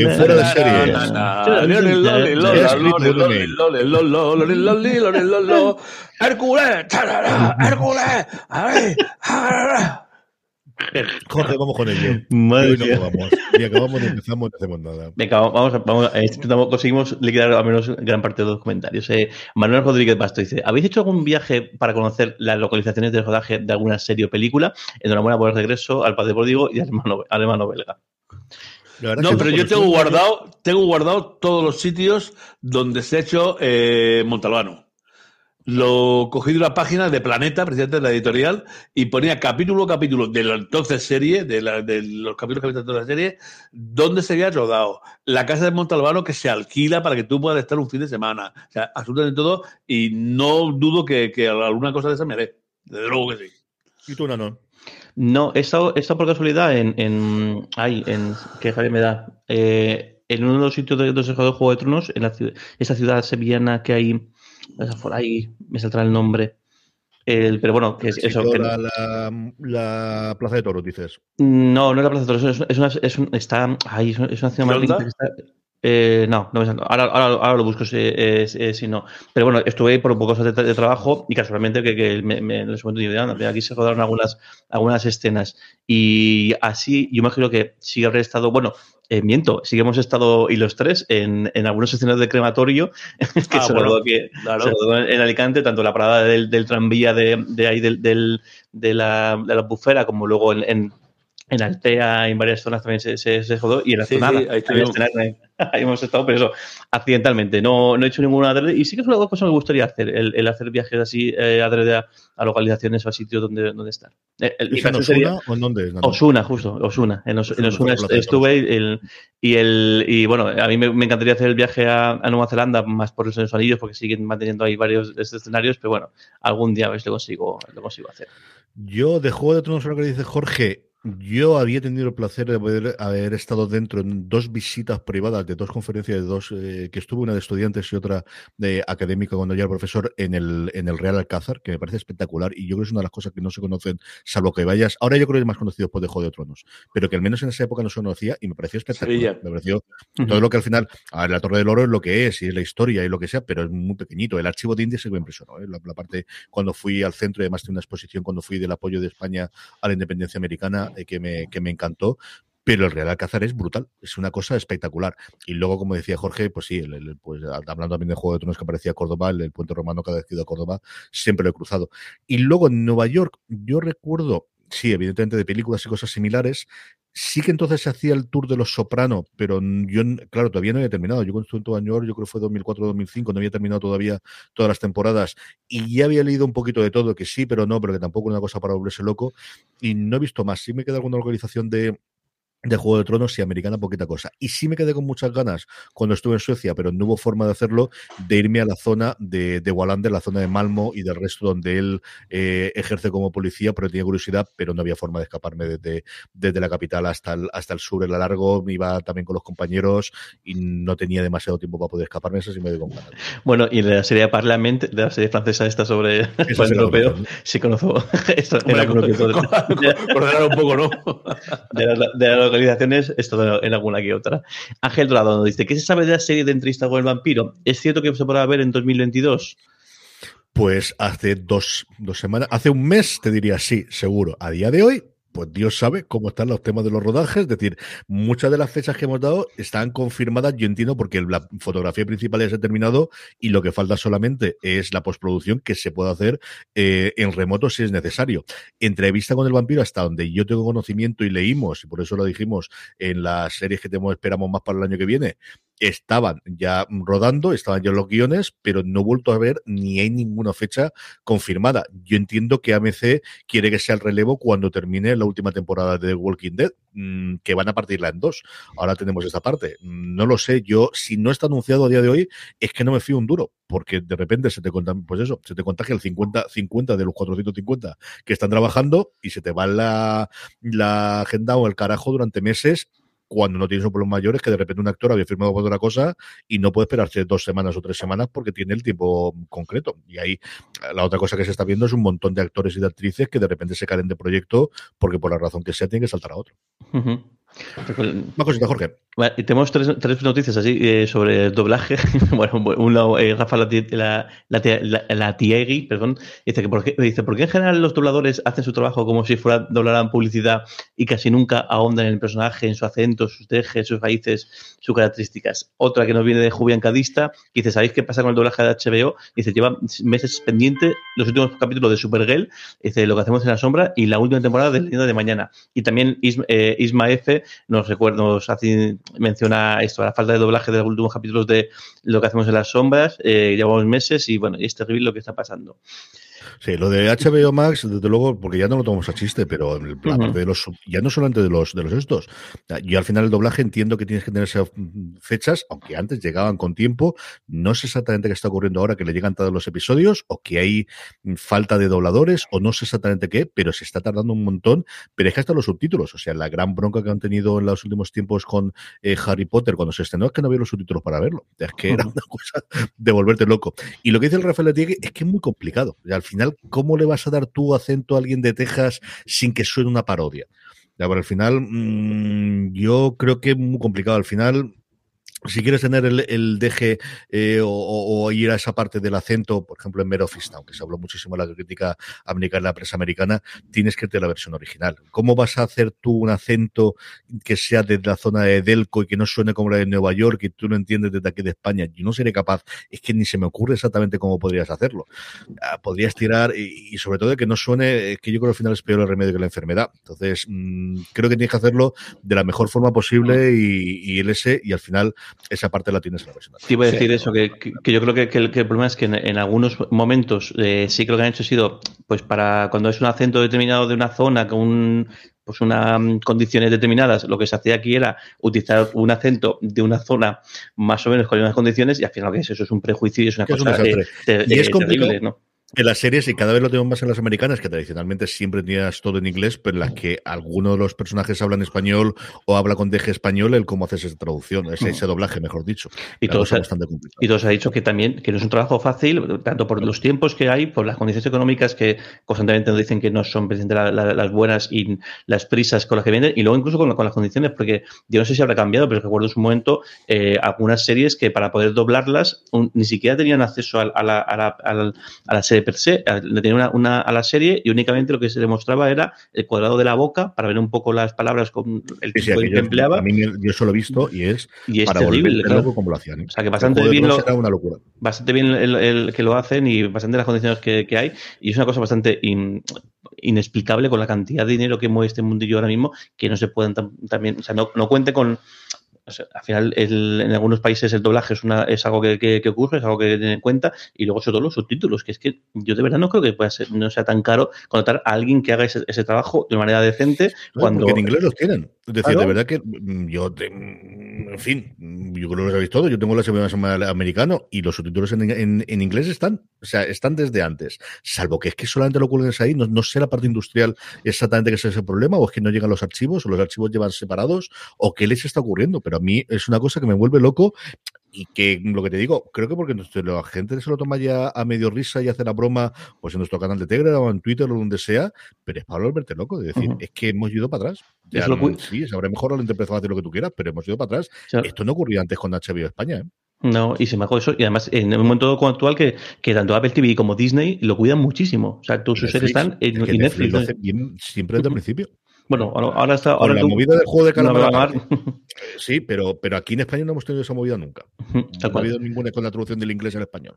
En fuera de serie. Hércules, Hércules. Jorge, vamos con ello. Madre no acabamos. Ni acabamos empezamos, no hacemos nada. Venga, vamos, a- vamos a- intentamos- conseguimos liquidar al menos gran parte de los comentarios. Eh, Manuel Rodríguez Basto dice: ¿Habéis hecho algún viaje para conocer las localizaciones de rodaje de alguna serie o película? Enhorabuena por el regreso al Padre Pródigo y al hermano, al hermano belga. La No, pero yo tengo guardado, tengo guardado todos los sitios donde se ha hecho eh, Montalbano. Lo cogí de una página de Planeta, precisamente de la editorial, y ponía capítulo a capítulo de la entonces serie, de, la- de los capítulos que había de la serie, donde se había rodado. La casa de Montalbano que se alquila para que tú puedas estar un fin de semana. O sea, absolutamente todo, y no dudo que, que alguna cosa de esa me haré. Desde luego que sí. Y tú, Nano. No, he estado, he estado por casualidad en. en ay, en. que Javier me da. eh, en uno de los sitios de, donde se jugó Juego de Tronos, en la ciudad, esa ciudad sevillana que hay. Por ahí me saldrá el nombre. El, pero bueno, que es eso. Que- la, la, la Plaza de Toros, dices. No, no es la Plaza de Toros, es, es una, es un- está, ahí es una, ciudad más ¿Ronda? Eh, no, no me ahora, ahora, ahora lo busco si, eh, si- eh, si no. Pero bueno, estuve ahí por un poco de, de trabajo y casualmente que, que me, me, en ese momento digo, "Anda, mira, aquí se rodaron algunas, algunas escenas. Y así, yo imagino que sí habré estado, bueno, eh, miento, sí que hemos estado, y los tres, en, en algunas escenas de crematorio, que Ah, se bueno, rodó claro. se rodó en, en Alicante, tanto la parada del, del tranvía de, de ahí, del, del- de, la, de la bufera, como luego en, en, en Altea, en varias zonas también se, se, se rodó, y en la Sí, zona sí, ahí estuvimos. ahí hemos estado, pero eso, accidentalmente, no, no he hecho ninguna adrede, y sí que es una cosa que me gustaría hacer, el, el hacer viajes así eh, adrede a, a localizaciones o a sitios donde, donde estar. Eh, el- mi ¿Es en sería- Osuna o en dónde es? Osuna, justo, Osuna. En, Os- en Osuna, estuve y el, y el y bueno, a mí me, me encantaría hacer el viaje a, a Nueva Zelanda más por los anillos porque siguen manteniendo ahí varios escenarios, pero bueno, algún día a ver si lo consigo, lo consigo hacer. Yo, de Juego de Tronos, ahora que dice Jorge, yo había tenido el placer de haber, haber estado dentro en dos visitas privadas de dos conferencias de dos, eh, que estuve una de estudiantes y otra de académica cuando ya era profesor en el, en el Real Alcázar, que me parece espectacular y yo creo que es una de las cosas que no se conocen, salvo que vayas. Ahora yo creo que es más conocido después de Juego de Tronos, pero que al menos en esa época no se conocía y me pareció espectacular. Sevilla. Me pareció todo lo que al final, a ver, la Torre del Oro es lo que es y es la historia y lo que sea, pero es muy pequeñito. El archivo de India se me impresionó, ¿eh? la, la parte cuando fui al centro, y además de una exposición cuando fui del apoyo de España a la independencia americana, eh, que, me, que me encantó. Pero el Real Alcázar es brutal, es una cosa espectacular. Y luego, como decía Jorge, pues sí, pues, hablando también de Juego de Tronos que aparecía Córdoba, el, puente romano que he ido a Córdoba, siempre lo he cruzado. Y luego en Nueva York, yo recuerdo, sí, evidentemente de películas y cosas similares, Sí que entonces se hacía el tour de los Soprano, pero yo, claro, todavía no había terminado. Yo Nueva York, yo creo que fue 2004-2005, no había terminado todavía todas las temporadas y ya había leído un poquito de todo, que sí, pero no, pero que tampoco es una cosa para volverse loco y no he visto más. Sí me queda alguna localización de, de Juego de Tronos y americana poquita cosa. Y sí me quedé con muchas ganas cuando estuve en Suecia, pero no hubo forma de hacerlo, de irme a la zona de, de Wallander, la zona de Malmo y del resto donde él eh, ejerce como policía, pero tenía curiosidad, pero no había forma de escaparme desde, desde la capital hasta el, hasta el sur, era largo, me iba también con los compañeros y no tenía demasiado tiempo para poder escaparme, eso sí me dio con ganas. Bueno, y de la serie Parlament, de la serie francesa esta sobre el la europeo, conozco. sí conozco esto, Hombre. Coordinar un poco, ¿no? de, las localizaciones, esto en alguna que otra. Ángel Dorado nos dice, ¿qué se sabe de la serie de entrevista con el vampiro? ¿Es cierto que se podrá ver en 2022? Pues hace dos, dos semanas, hace un mes te diría sí, seguro. A día de hoy, pues Dios sabe cómo están los temas de los rodajes. Es decir, muchas de las fechas que hemos dado están confirmadas, yo entiendo, porque la fotografía principal ya se ha terminado y lo que falta solamente es la postproducción que se puede hacer eh, en remoto si es necesario. Entrevista con el vampiro, hasta donde yo tengo conocimiento y leímos, y por eso lo dijimos en las series que tenemos, esperamos más para el año que viene, estaban ya rodando, estaban ya los guiones, pero no he vuelto a ver ni hay ninguna fecha confirmada. Yo entiendo que AMC quiere que sea el relevo cuando termine la última temporada de Walking Dead, mm, que van a partirla en dos. Ahora tenemos esta parte. No lo sé, yo, si no está anunciado a día de hoy, es que no me fío un duro, porque de repente se te contagia, pues eso, se te contagia el 50, 50 de los 450 que están trabajando y se te va la agenda o el carajo durante meses cuando no tienes un problema mayor es que de repente un actor había firmado por otra cosa y no puede esperarse dos semanas o tres semanas porque tiene el tiempo concreto. Y ahí la otra cosa que se está viendo es un montón de actores y de actrices que de repente se caen de proyecto porque por la razón que sea tienen que saltar a otro. Una cosita, Jorge. Bueno, tenemos tres, tres, noticias así eh, sobre el doblaje. bueno, un lado, eh, Rafa la, la, Tiegui, perdón, dice que por qué, dice, ¿por qué en general los dobladores hacen su trabajo como si fuera doblaran publicidad y casi nunca ahondan en el personaje, en su acento, sus dejes, sus raíces, sus características? Otra que nos viene de Julián Cadista, dice, ¿sabéis qué pasa con el doblaje de HBO? Dice, lleva meses pendiente los últimos capítulos de Supergirl, dice, lo que hacemos en la sombra y la última temporada de Leyenda de Mañana. Y también Isma, eh, Isma F nos recuerda, nos hace, menciona esto, la falta de doblaje de los últimos capítulos de lo que hacemos en las sombras, eh, llevamos meses y bueno, es terrible lo que está pasando. Sí, lo de HBO Max, desde luego, porque ya no lo tomamos a chiste, pero la parte de los, ya no solamente de los de los estos. Yo al final el doblaje entiendo que tienes que tener esas fechas, aunque antes llegaban con tiempo. No sé exactamente qué está ocurriendo ahora, que le llegan todos los episodios, o que hay falta de dobladores, o no sé exactamente qué, pero se está tardando un montón. Pero es que hasta los subtítulos, o sea, la gran bronca que han tenido en los últimos tiempos con eh, Harry Potter cuando se estrenó es que no había los subtítulos para verlo. Es que era una cosa de volverte loco. Y lo que dice el Rafael Letigue es que es muy complicado. Al final ¿cómo le vas a dar tu acento a alguien de Texas sin que suene una parodia? Ya, por al final, mmm, yo creo que es muy complicado. Al final, si quieres tener el, el deje eh, o, o, ir a esa parte del acento, por ejemplo en Merofist, aunque se habló muchísimo de la crítica americana, la prensa americana, tienes que tener la versión original. ¿Cómo vas a hacer tú un acento que sea de la zona de Delco y que no suene como la de Nueva York y tú no entiendes desde aquí de España? Yo no seré capaz, es que ni se me ocurre exactamente cómo podrías hacerlo. Ah, podrías tirar y, y, sobre todo de que no suene, que yo creo que al final es peor el remedio que la enfermedad. Entonces, mmm, creo que tienes que hacerlo de la mejor forma posible y, y el S y al final esa parte la tienes en la versión. Te iba a decir sí. eso, que, que, yo creo que, que, el, que, el, problema es que en, en algunos momentos eh, sí que lo que han hecho ha sido, pues para cuando es un acento determinado de una zona con un, pues unas condiciones determinadas, lo que se hacía aquí era utilizar un acento de una zona más o menos con unas condiciones y al final lo que es eso es un prejuicio y es una cosa es un eh, te, y es terrible, ¿no? En las series, y cada vez lo tenemos más en las americanas, que tradicionalmente siempre tenías todo en inglés, pero en las que alguno de los personajes habla en español o habla con deje español, el cómo haces esa traducción, ese, ese doblaje, mejor dicho. Y todos, ha, y todos ha dicho que también que no es un trabajo fácil, tanto por los tiempos que hay, por las condiciones económicas que constantemente nos dicen que no son la, la, las buenas y las prisas con las que vienen, y luego incluso con, con, las condiciones, porque yo no sé si habrá cambiado, pero recuerdo en su momento eh, algunas series que para poder doblarlas un, ni siquiera tenían acceso a, a, la, a, la, a la serie per se le tenía una, una, a la serie y únicamente lo que se demostraba era el cuadrado de la boca para ver un poco las palabras con el sí, tipo sí, que yo, empleaba. A mí yo solo he visto y es, y es para terrible, volver loco como lo hacían. ¿eh? O sea, que bastante bien, lo, una locura. bastante bien el, el, que lo hacen y bastante las condiciones que, que hay y es una cosa bastante in, inexplicable con la cantidad de dinero que mueve este mundillo ahora mismo que no se pueden tam, también, o sea, no, no cuente con o sea, al final, el, en algunos países el doblaje es, una, es algo que, que, que, ocurre, es algo que tener en cuenta, y luego sobre todo los subtítulos, que es que yo de verdad no creo que pueda ser, no sea tan caro contratar a alguien que haga ese, ese trabajo de manera decente. No, cuando en inglés los tienen. Es decir, de verdad que mm, yo, te, mm, en fin, yo creo que lo sabéis todo. Yo tengo la semana americano y los subtítulos en, en, en, inglés están, o sea, están desde antes. Salvo que es que solamente lo cuelgues ahí, no, no sé la parte industrial exactamente qué es ese problema, o es que no llegan los archivos, o los archivos llevan separados, o qué les está ocurriendo. Pero a mí es una cosa que me vuelve loco y que lo que te digo, creo que porque la gente se lo toma ya a medio risa y hace la broma, pues en nuestro canal de Telegram o en Twitter o donde sea, pero es para volverte loco, de decir, uh -huh. es que hemos ido para atrás. Ya, no, sí, se habrá mejorado la interpretación de lo que tú quieras, pero hemos ido para atrás. O sea, Esto no ocurría antes con HBO España, ¿eh? No, y se me eso. Y además, en el momento actual, que, que tanto Apple TV como Disney lo cuidan muchísimo. O sea, todos sus series están en, que en Netflix Netflix. lo ¿no? hace bien siempre desde el principio. Bueno, ahora está. Ahora la tú- movida del juego de calamar. Sí, pero, pero aquí en España no hemos tenido esa movida nunca. No ha habido ninguna con la traducción del inglés al español.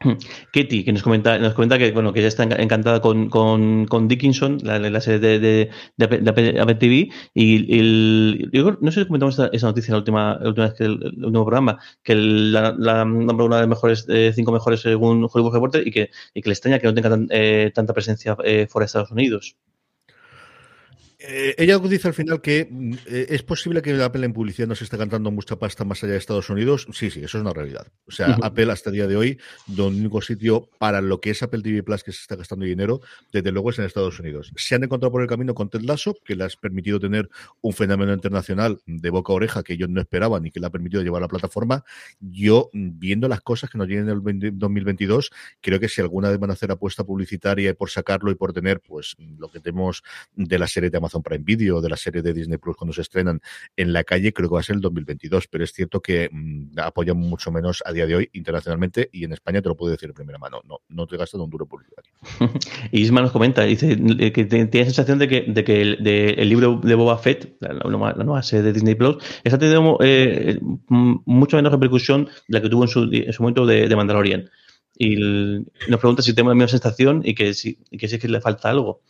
Ketty, que nos comenta, nos comenta que bueno que ella está enca- encantada con, con, con Dickinson, la, la serie de, de, de de Apple- TV, y el, yo no sé si comentamos esta- esa noticia en la última, la última vez que el, el último programa, que el- la, la nombró una de las mejores, eh, cinco mejores según Hollywood Reporter, y que, y que le extraña que no tenga tan- eh, tanta presencia eh, fuera de Estados Unidos. Eh, ella dice al final que mm, eh, es posible que Apple en publicidad no se esté cantando mucha pasta más allá de Estados Unidos. Sí, sí, eso es una realidad. O sea. Apple hasta el día de hoy, el único sitio para lo que es Apple TV Plus que se está gastando dinero, desde luego es en Estados Unidos. Se han encontrado por el camino con Ted Lasso, que le has permitido tener un fenómeno internacional de boca a oreja que ellos no esperaban y que le ha permitido llevar a la plataforma. Yo, mm, viendo las cosas que nos llegan en el 20 2022, creo que si alguna vez van a hacer apuesta publicitaria por sacarlo y por tener, pues, lo que tenemos de la serie de Amazon Prime Video, de la serie de Disney Plus cuando se estrenan en la calle, creo que va a ser el 2022, pero es cierto que mm, apoyan mucho menos a día de hoy internacionalmente y en España te lo puedo decir de primera mano, no, no te gastan un duro publicitario. Isma nos comenta, dice eh, que tiene sensación de que, de que el, libro de Boba Fett, la, nueva, la serie de Disney Plus, está teniendo eh, m- mucho menos repercusión de la que tuvo en su, en su momento de, Mandalorian. Y nos pregunta si tenemos la misma sensación y que si, que si es que le falta algo.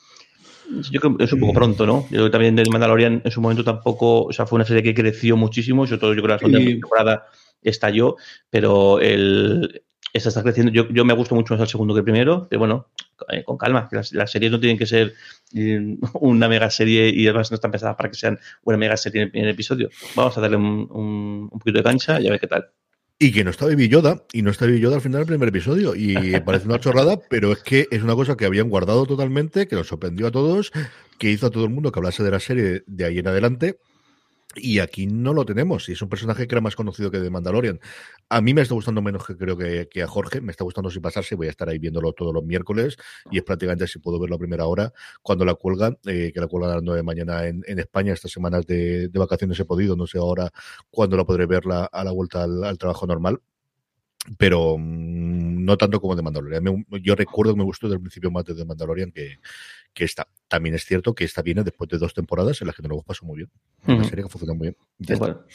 Yo creo que es un poco pronto, ¿no? Yo creo que también de Mandalorian en su momento tampoco, o sea, fue una serie que creció muchísimo, sobre todo yo creo que la segunda Sí. temporada estalló, pero el, esta está creciendo. Yo, yo me gusto mucho más el segundo que el primero, pero bueno, eh, con calma, que las, las series no tienen que ser eh, una mega serie y además no están pensadas para que sean una mega serie en el primer episodio. Vamos a darle un, un, un poquito de cancha y a ver qué tal. Y que no está Baby Yoda, y no está Baby Yoda al final del primer episodio. Y parece una chorrada, pero es que es una cosa que habían guardado totalmente, que nos sorprendió a todos, que hizo a todo el mundo que hablase de la serie de ahí en adelante. Y aquí no lo tenemos. Y es un personaje que era más conocido que de Mandalorian. A mí me está gustando menos que creo que, que a Jorge. Me está gustando sin pasarse. Voy a estar ahí viéndolo todos los miércoles. Y es prácticamente si puedo verlo a primera hora cuando la cuelgan, eh, que la cuelgan a las 9 de mañana en, en España. Estas semanas de, de vacaciones he podido. No sé ahora cuándo la podré ver la- a la vuelta al, al trabajo normal. Pero mm, no tanto como de Mandalorian. Me- yo recuerdo que me gustó desde el principio más de The Mandalorian que, que esta. También es cierto que esta viene después de dos temporadas en las que no lo pasó muy bien. Una serie que funciona muy bien. Ya acuerdo.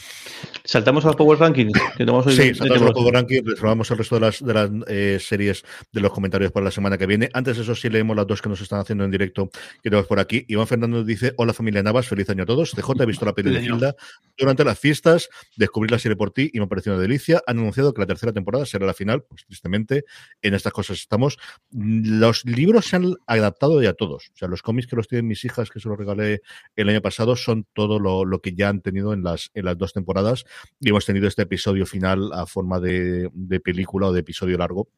Saltamos a los Power Rankings. Que tenemos hoy Sí, saltamos al minutos. Power Ranking, reservamos el resto de las, de las eh, series de los comentarios para la semana que viene. Antes de eso, sí leemos las dos que nos están haciendo en directo que tenemos por aquí. Iván Fernández dice, hola familia Navas, feliz año a todos. CJ, he visto la peli de. Hilda durante las fiestas, descubrí la serie por ti y me ha parecido una delicia. Han anunciado que la tercera temporada será la final, pues tristemente, en estas cosas estamos. Los libros se han adaptado ya todos. O sea, los cómics que los tienen mis hijas, que se los regalé el año pasado, son todo lo, lo que ya han tenido en las, en las dos temporadas. Y hemos tenido este episodio final a forma de, de película o de episodio largo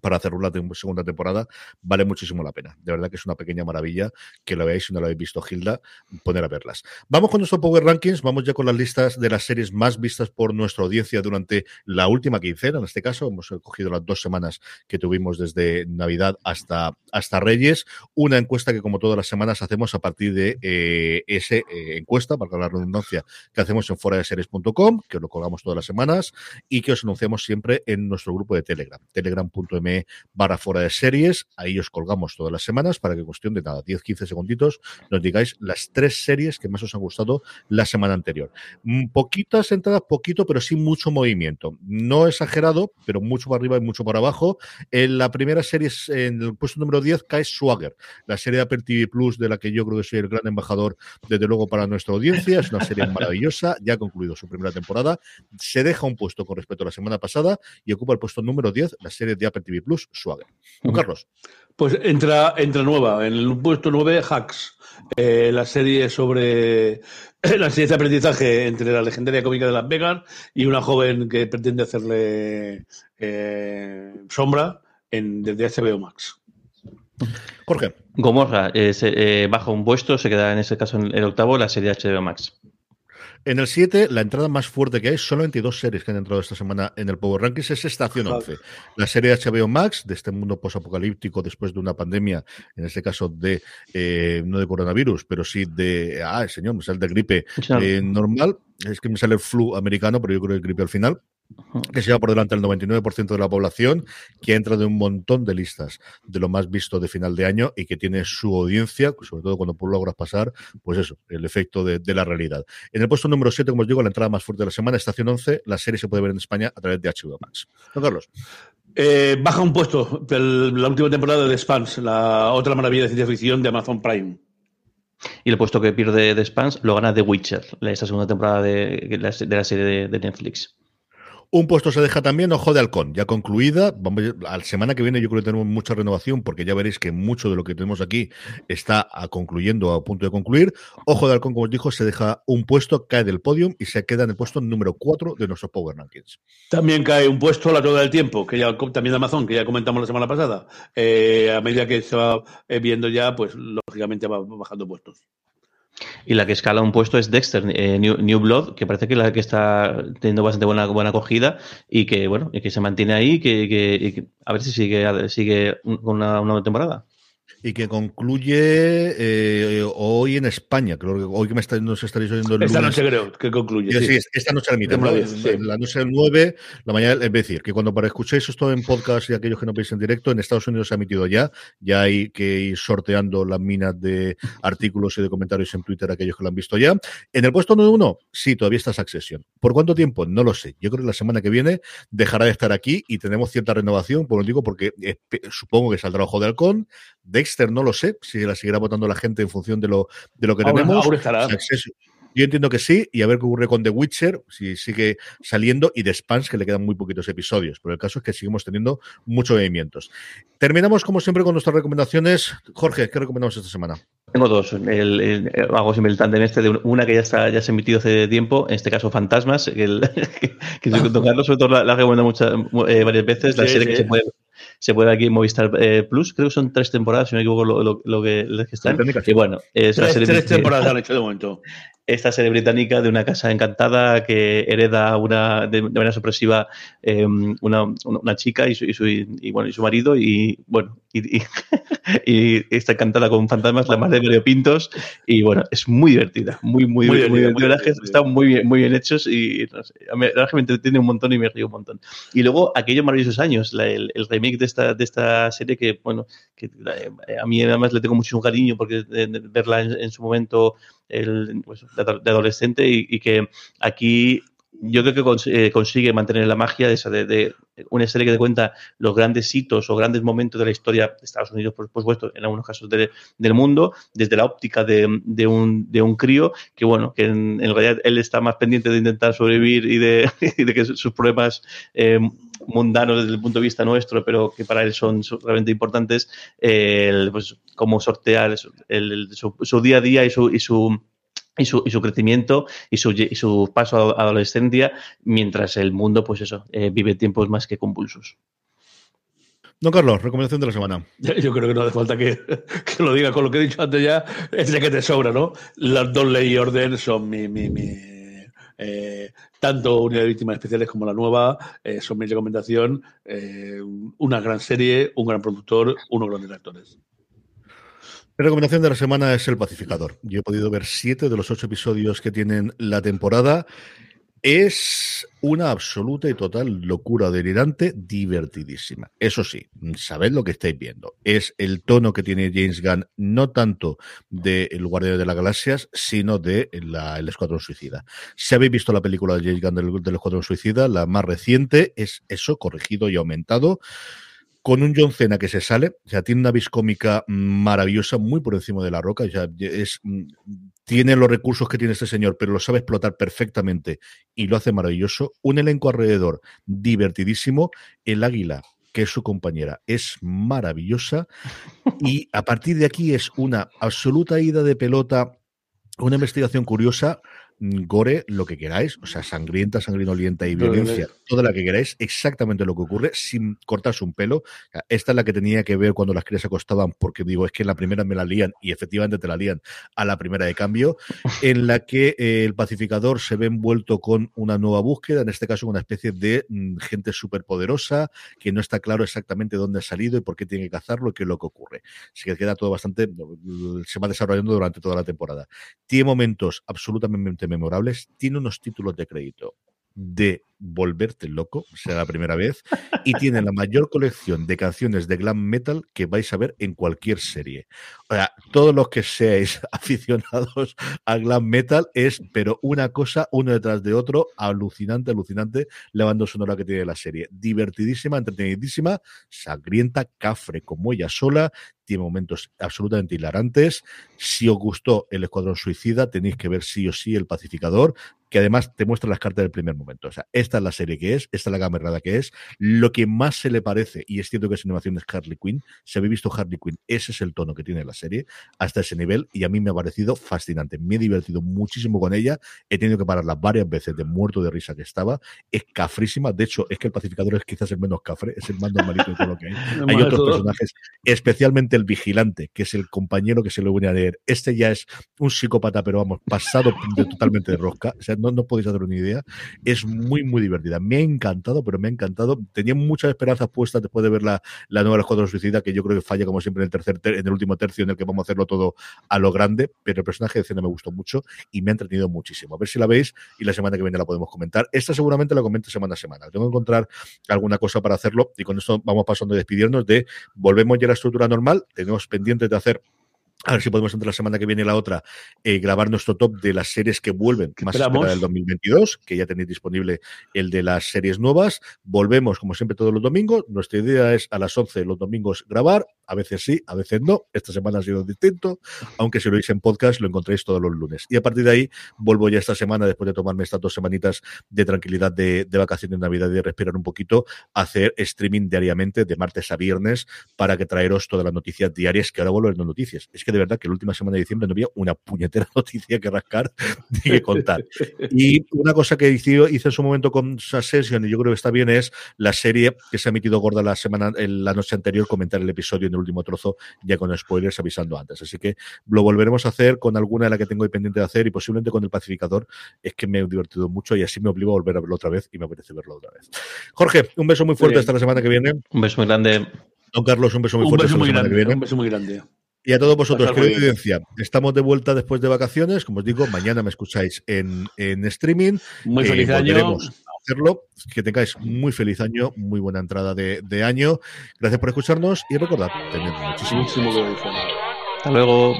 para hacer tem- segunda temporada vale muchísimo la pena. De verdad que es una pequeña maravilla que lo veáis si no lo habéis visto, Hilda, poner a verlas. Vamos con nuestro Power Rankings, vamos ya con las listas de las series más vistas por nuestra audiencia durante la última quincena. En este caso, hemos cogido las dos semanas que tuvimos desde Navidad hasta, hasta Reyes. Una encuesta que, como todas las semanas, hacemos a partir de eh, esa encuesta, para la redundancia, que hacemos en foradeseries.com, que lo colgamos todas las semanas y que os anunciamos siempre en nuestro grupo de Telegram, telegram.me barra fuera de series. Ahí os colgamos todas las semanas para que cuestión de nada, 10-15 segunditos, nos digáis las tres series que más os han gustado la semana anterior. Mm, Poquitas entradas, poquito, pero sí mucho movimiento. No exagerado, pero mucho para arriba y mucho para abajo. En la primera serie, en el puesto número 10, cae Swagger, la serie de Apple TV Plus, de la que yo creo que soy el gran embajador, desde luego, para nuestra audiencia. Es una serie maravillosa, ya ha concluido su primera temporada. Se deja un puesto con respecto a la semana pasada y ocupa el puesto número 10, la serie de Apple TV Plus, Swagger. Don Carlos. Pues entra, entra nueva, en el puesto 9, Hacks, eh, la serie sobre la serie de aprendizaje entre la legendaria cómica de Las Vegas y una joven que pretende hacerle eh, sombra en, desde HBO Max. Jorge. Gomorra eh, se- eh, baja un puesto, se queda en ese caso en el octavo, la serie HBO Max. En el 7, la entrada más fuerte que hay, solamente dos series que han entrado esta semana en el Power Rankings, es Estación 11. La serie de HBO Max, de este mundo posapocalíptico después de una pandemia, en este caso de, eh, no de coronavirus, pero sí de, ah, señor, me sale de gripe eh, normal. Es que me sale el flu americano, pero yo creo que el gripe al final. Que se lleva por delante el 99% de la población, que ha entrado en un montón de listas de lo más visto de final de año y que tiene su audiencia, sobre todo cuando logras pasar, pues eso, el efecto de, de la realidad. En el puesto número 7, como os digo, la entrada más fuerte de la semana, estación 11, la serie se puede ver en España a través de HBO Max. Don Carlos. Eh, baja un puesto el- la última temporada de Spans, la otra maravilla de ciencia ficción de Amazon Prime. Y el puesto que pierde de Spans lo gana The Witcher, esta segunda temporada de, de la, de la serie de, de Netflix. Un puesto se deja también Ojo de Halcón, ya concluida. Vamos, a la semana que viene yo creo que tenemos mucha renovación porque ya veréis que mucho de lo que tenemos aquí está a concluyendo, a punto de concluir. Ojo de Halcón, como os dijo, se deja un puesto, cae del podium y se queda en el puesto número 4 de nuestros Power Rankings. También cae un puesto La Rueda del Tiempo, que ya también Amazon, que ya comentamos la semana pasada. Eh, a medida que se va eh, viendo ya, pues lógicamente va bajando puestos. Y la que escala un puesto es Dexter, eh, New, Blood, que parece que la que está teniendo bastante buena, buena acogida y que bueno, y que se mantiene ahí, que, que, y que a ver si sigue, sigue una, una temporada. Y que concluye eh, hoy en España, creo que hoy que me está, nos estaréis oyendo el Esta lunes. noche creo que concluye. Sí, sí. esta noche la mitad. ¿no? 10, sí. La noche del 9, la mañana, es decir, que cuando para escuchéis esto en podcast y aquellos que no veis en directo, en Estados Unidos se ha emitido ya, ya hay que ir sorteando las minas de artículos y de comentarios en Twitter a aquellos que lo han visto ya. En el puesto número uno, sí, todavía está Succession. ¿Por cuánto tiempo? No lo sé. Yo creo que la semana que viene dejará de estar aquí y tenemos cierta renovación, por lo digo, porque supongo que saldrá Ojo de Halcón. Dexter no lo sé, si la seguirá votando la gente en función de lo, de lo que Ahora- tenemos. ahora estará. Succession- Yo entiendo que sí, y a ver qué ocurre con The Witcher, si sigue saliendo, y The Spans, que le quedan muy poquitos episodios. Pero el caso es que seguimos teniendo muchos movimientos. Terminamos, como siempre, con nuestras recomendaciones. Jorge, ¿qué recomendamos esta semana? Tengo dos. El, el- hago siempre el tándem este de una que ya está ya se ha emitido hace tiempo, en este caso Fantasmas, que, el, que, que Carlos, sobre todo la, la recomiendo muchas, eh, varias veces, la Sí, serie sí. que se puede, se puede aquí en Movistar eh, Plus, creo que son tres temporadas, si no me equivoco, lo, lo- lo que, lo que están. Y bueno, es una Tres, serie tres temporadas han hecho de momento. Esta serie británica de una casa encantada que hereda una de, de manera sorpresiva eh, una, una- chica y su, y su- y, bueno y su marido y bueno y, y- está encantada con fantasmas la madre de Mario Pintos y bueno es muy divertida muy muy, Muy muy, divertida, muy están muy bien muy bien hechos y no sé, que me entretiene un montón y me río un montón. Y luego aquellos maravillosos años la- el, el remake de esta de esta serie que bueno que eh, a mí además le tengo muchísimo cariño porque de- de verla en, en su momento el, pues, de ado- de adolescente y, y que aquí yo creo que cons- eh, consigue mantener la magia de, esa, de, una serie que te cuenta los grandes hitos o grandes momentos de la historia de Estados Unidos, por supuesto, en algunos casos de- del mundo, desde la óptica de, un, de un crío, que bueno, que en, realidad él está más pendiente de intentar sobrevivir y de, que sus problemas eh, mundanos desde el punto de vista nuestro, pero que para él son realmente importantes, eh, el, pues, cómo sortear el- su, su día a día y su, y su y su, y su crecimiento y su, y su paso a adolescencia, mientras el mundo, pues eso, eh, vive tiempos más que convulsos. Don Carlos, recomendación de la semana. Yo creo que no hace falta que, que lo diga con lo que he dicho antes ya, es de que te sobra, ¿no? Las dos ley y orden son mi, mi, mi, eh, tanto Unidad de Víctimas Especiales como la nueva, eh, son mi recomendación. eh, una gran serie, un gran productor, unos grandes actores. Mi recomendación de la semana es El Pacificador. Yo he podido ver siete de los ocho episodios que tienen la temporada. Es una absoluta y total locura delirante, divertidísima. Eso sí, sabed lo que estáis viendo. Es el tono que tiene James Gunn, no tanto de El Guardián de las Galaxias, sino de la- El Escuadrón Suicida. Si habéis visto la película de James Gunn del, del Escuadrón Suicida, la más reciente, es eso, corregido y aumentado con un John Cena que se sale, o sea, tiene una vis cómica maravillosa, muy por encima de la roca, es, mm, tiene los recursos que tiene este señor, pero lo sabe explotar perfectamente y lo hace maravilloso. Un elenco alrededor divertidísimo, el águila que es su compañera, es maravillosa y a partir de aquí es una absoluta ida de pelota, una investigación curiosa, gore, lo que queráis, o sea, sangrienta, sanguinolienta y violencia, toda la que queráis, exactamente lo que ocurre, sin cortarse un pelo. Esta es la que tenía que ver cuando las crías se acostaban, porque digo, es que en la primera me la lían, y efectivamente te la lían a la primera de cambio, en la que eh, el pacificador se ve envuelto con una nueva búsqueda, en este caso una especie de mm, gente superpoderosa, que no está claro exactamente dónde ha salido y por qué tiene que cazarlo y qué es lo que ocurre. Así que queda todo bastante, se va desarrollando durante toda la temporada. Tiene momentos absolutamente memorables, tiene unos títulos de crédito de volverte loco, sea la primera vez, y tiene la mayor colección de canciones de glam metal que vais a ver en cualquier serie. O sea, todos los que seáis aficionados a glam metal es, pero una cosa, uno detrás de otro, alucinante, alucinante, la banda sonora que tiene la serie. Divertidísima, entretenidísima, sangrienta, cafre como ella sola, tiene momentos absolutamente hilarantes. Si os gustó El Escuadrón Suicida, tenéis que ver sí o sí El Pacificador, que además te muestra las cartas del primer momento. O sea, esta es la serie que es, esta es la gama errada que es. Lo que más se le parece, y es cierto que es animación, es Harley Quinn. Si habéis visto Harley Quinn, ese es el tono que tiene la serie, hasta ese nivel, y a mí me ha parecido fascinante. Me he divertido muchísimo con ella. He tenido que pararla varias veces de muerto de risa que estaba. Es cafrísima. De hecho, es que el pacificador es quizás el menos cafre, es el más normalito de todo lo que hay. hay otros personajes, especialmente el vigilante, que es el compañero que se lo viene a leer. Este ya es un psicópata, pero vamos, pasado de, totalmente de rosca. O sea, no, no podéis hacer una idea. Es muy, muy divertida. Me ha encantado, pero me ha encantado. Tenía muchas esperanzas puestas después de ver la, la nueva Escuadrón Suicida, que yo creo que falla como siempre en el tercer en el último tercio en el que vamos a hacerlo todo a lo grande, pero el personaje de escena me gustó mucho y me ha entretenido muchísimo. A ver si la veis y la semana que viene la podemos comentar. Esta seguramente la comento semana a semana. Tengo que encontrar alguna cosa para hacerlo y con esto vamos pasando a despedirnos de volvemos ya a la estructura normal. Tenemos pendientes de hacer a ver si podemos entre la semana que viene y la otra eh, grabar nuestro top de las series que vuelven más espera del 2022, que ya tenéis disponible el de las series nuevas. Volvemos, como siempre, todos los domingos. Nuestra idea es a las 11 los domingos grabar. A veces sí, a veces no. Esta semana ha sido distinto, aunque si lo veis en podcast lo encontréis todos los lunes. Y a partir de ahí vuelvo ya esta semana, después de tomarme estas dos semanitas de tranquilidad de, de vacaciones de Navidad y de respirar un poquito, a hacer streaming diariamente de martes a viernes para que traeros todas las noticias diarias que ahora vuelven las noticias. Es que de verdad que la última semana de diciembre no había una puñetera noticia que rascar ni que contar. y una cosa que hice, hice en su momento con Succession, y yo creo que está bien, es la serie que se ha emitido gorda la semana, en la noche anterior, comentar el episodio en el último trozo, ya con spoilers avisando antes. Así que lo volveremos a hacer con alguna de las que tengo ahí pendiente de hacer y posiblemente con el pacificador. Es que me he divertido mucho y así me obligo a volver a verlo otra vez y me apetece verlo otra vez. Jorge, un beso muy fuerte hasta la semana que viene. Un beso muy grande. Don Carlos, un beso muy un fuerte beso hasta muy la semana grande, que viene. un beso muy grande. Y a todos vosotros, querida audiencia, estamos de vuelta después de vacaciones. Como os digo, mañana me escucháis en, en streaming. Muy Eh, feliz año. volveremos a hacerlo. Que tengáis muy feliz año, muy buena entrada de, de año. Gracias por escucharnos y recordad, tened muchísimo. Muchísimo que disfrutar. Hasta luego.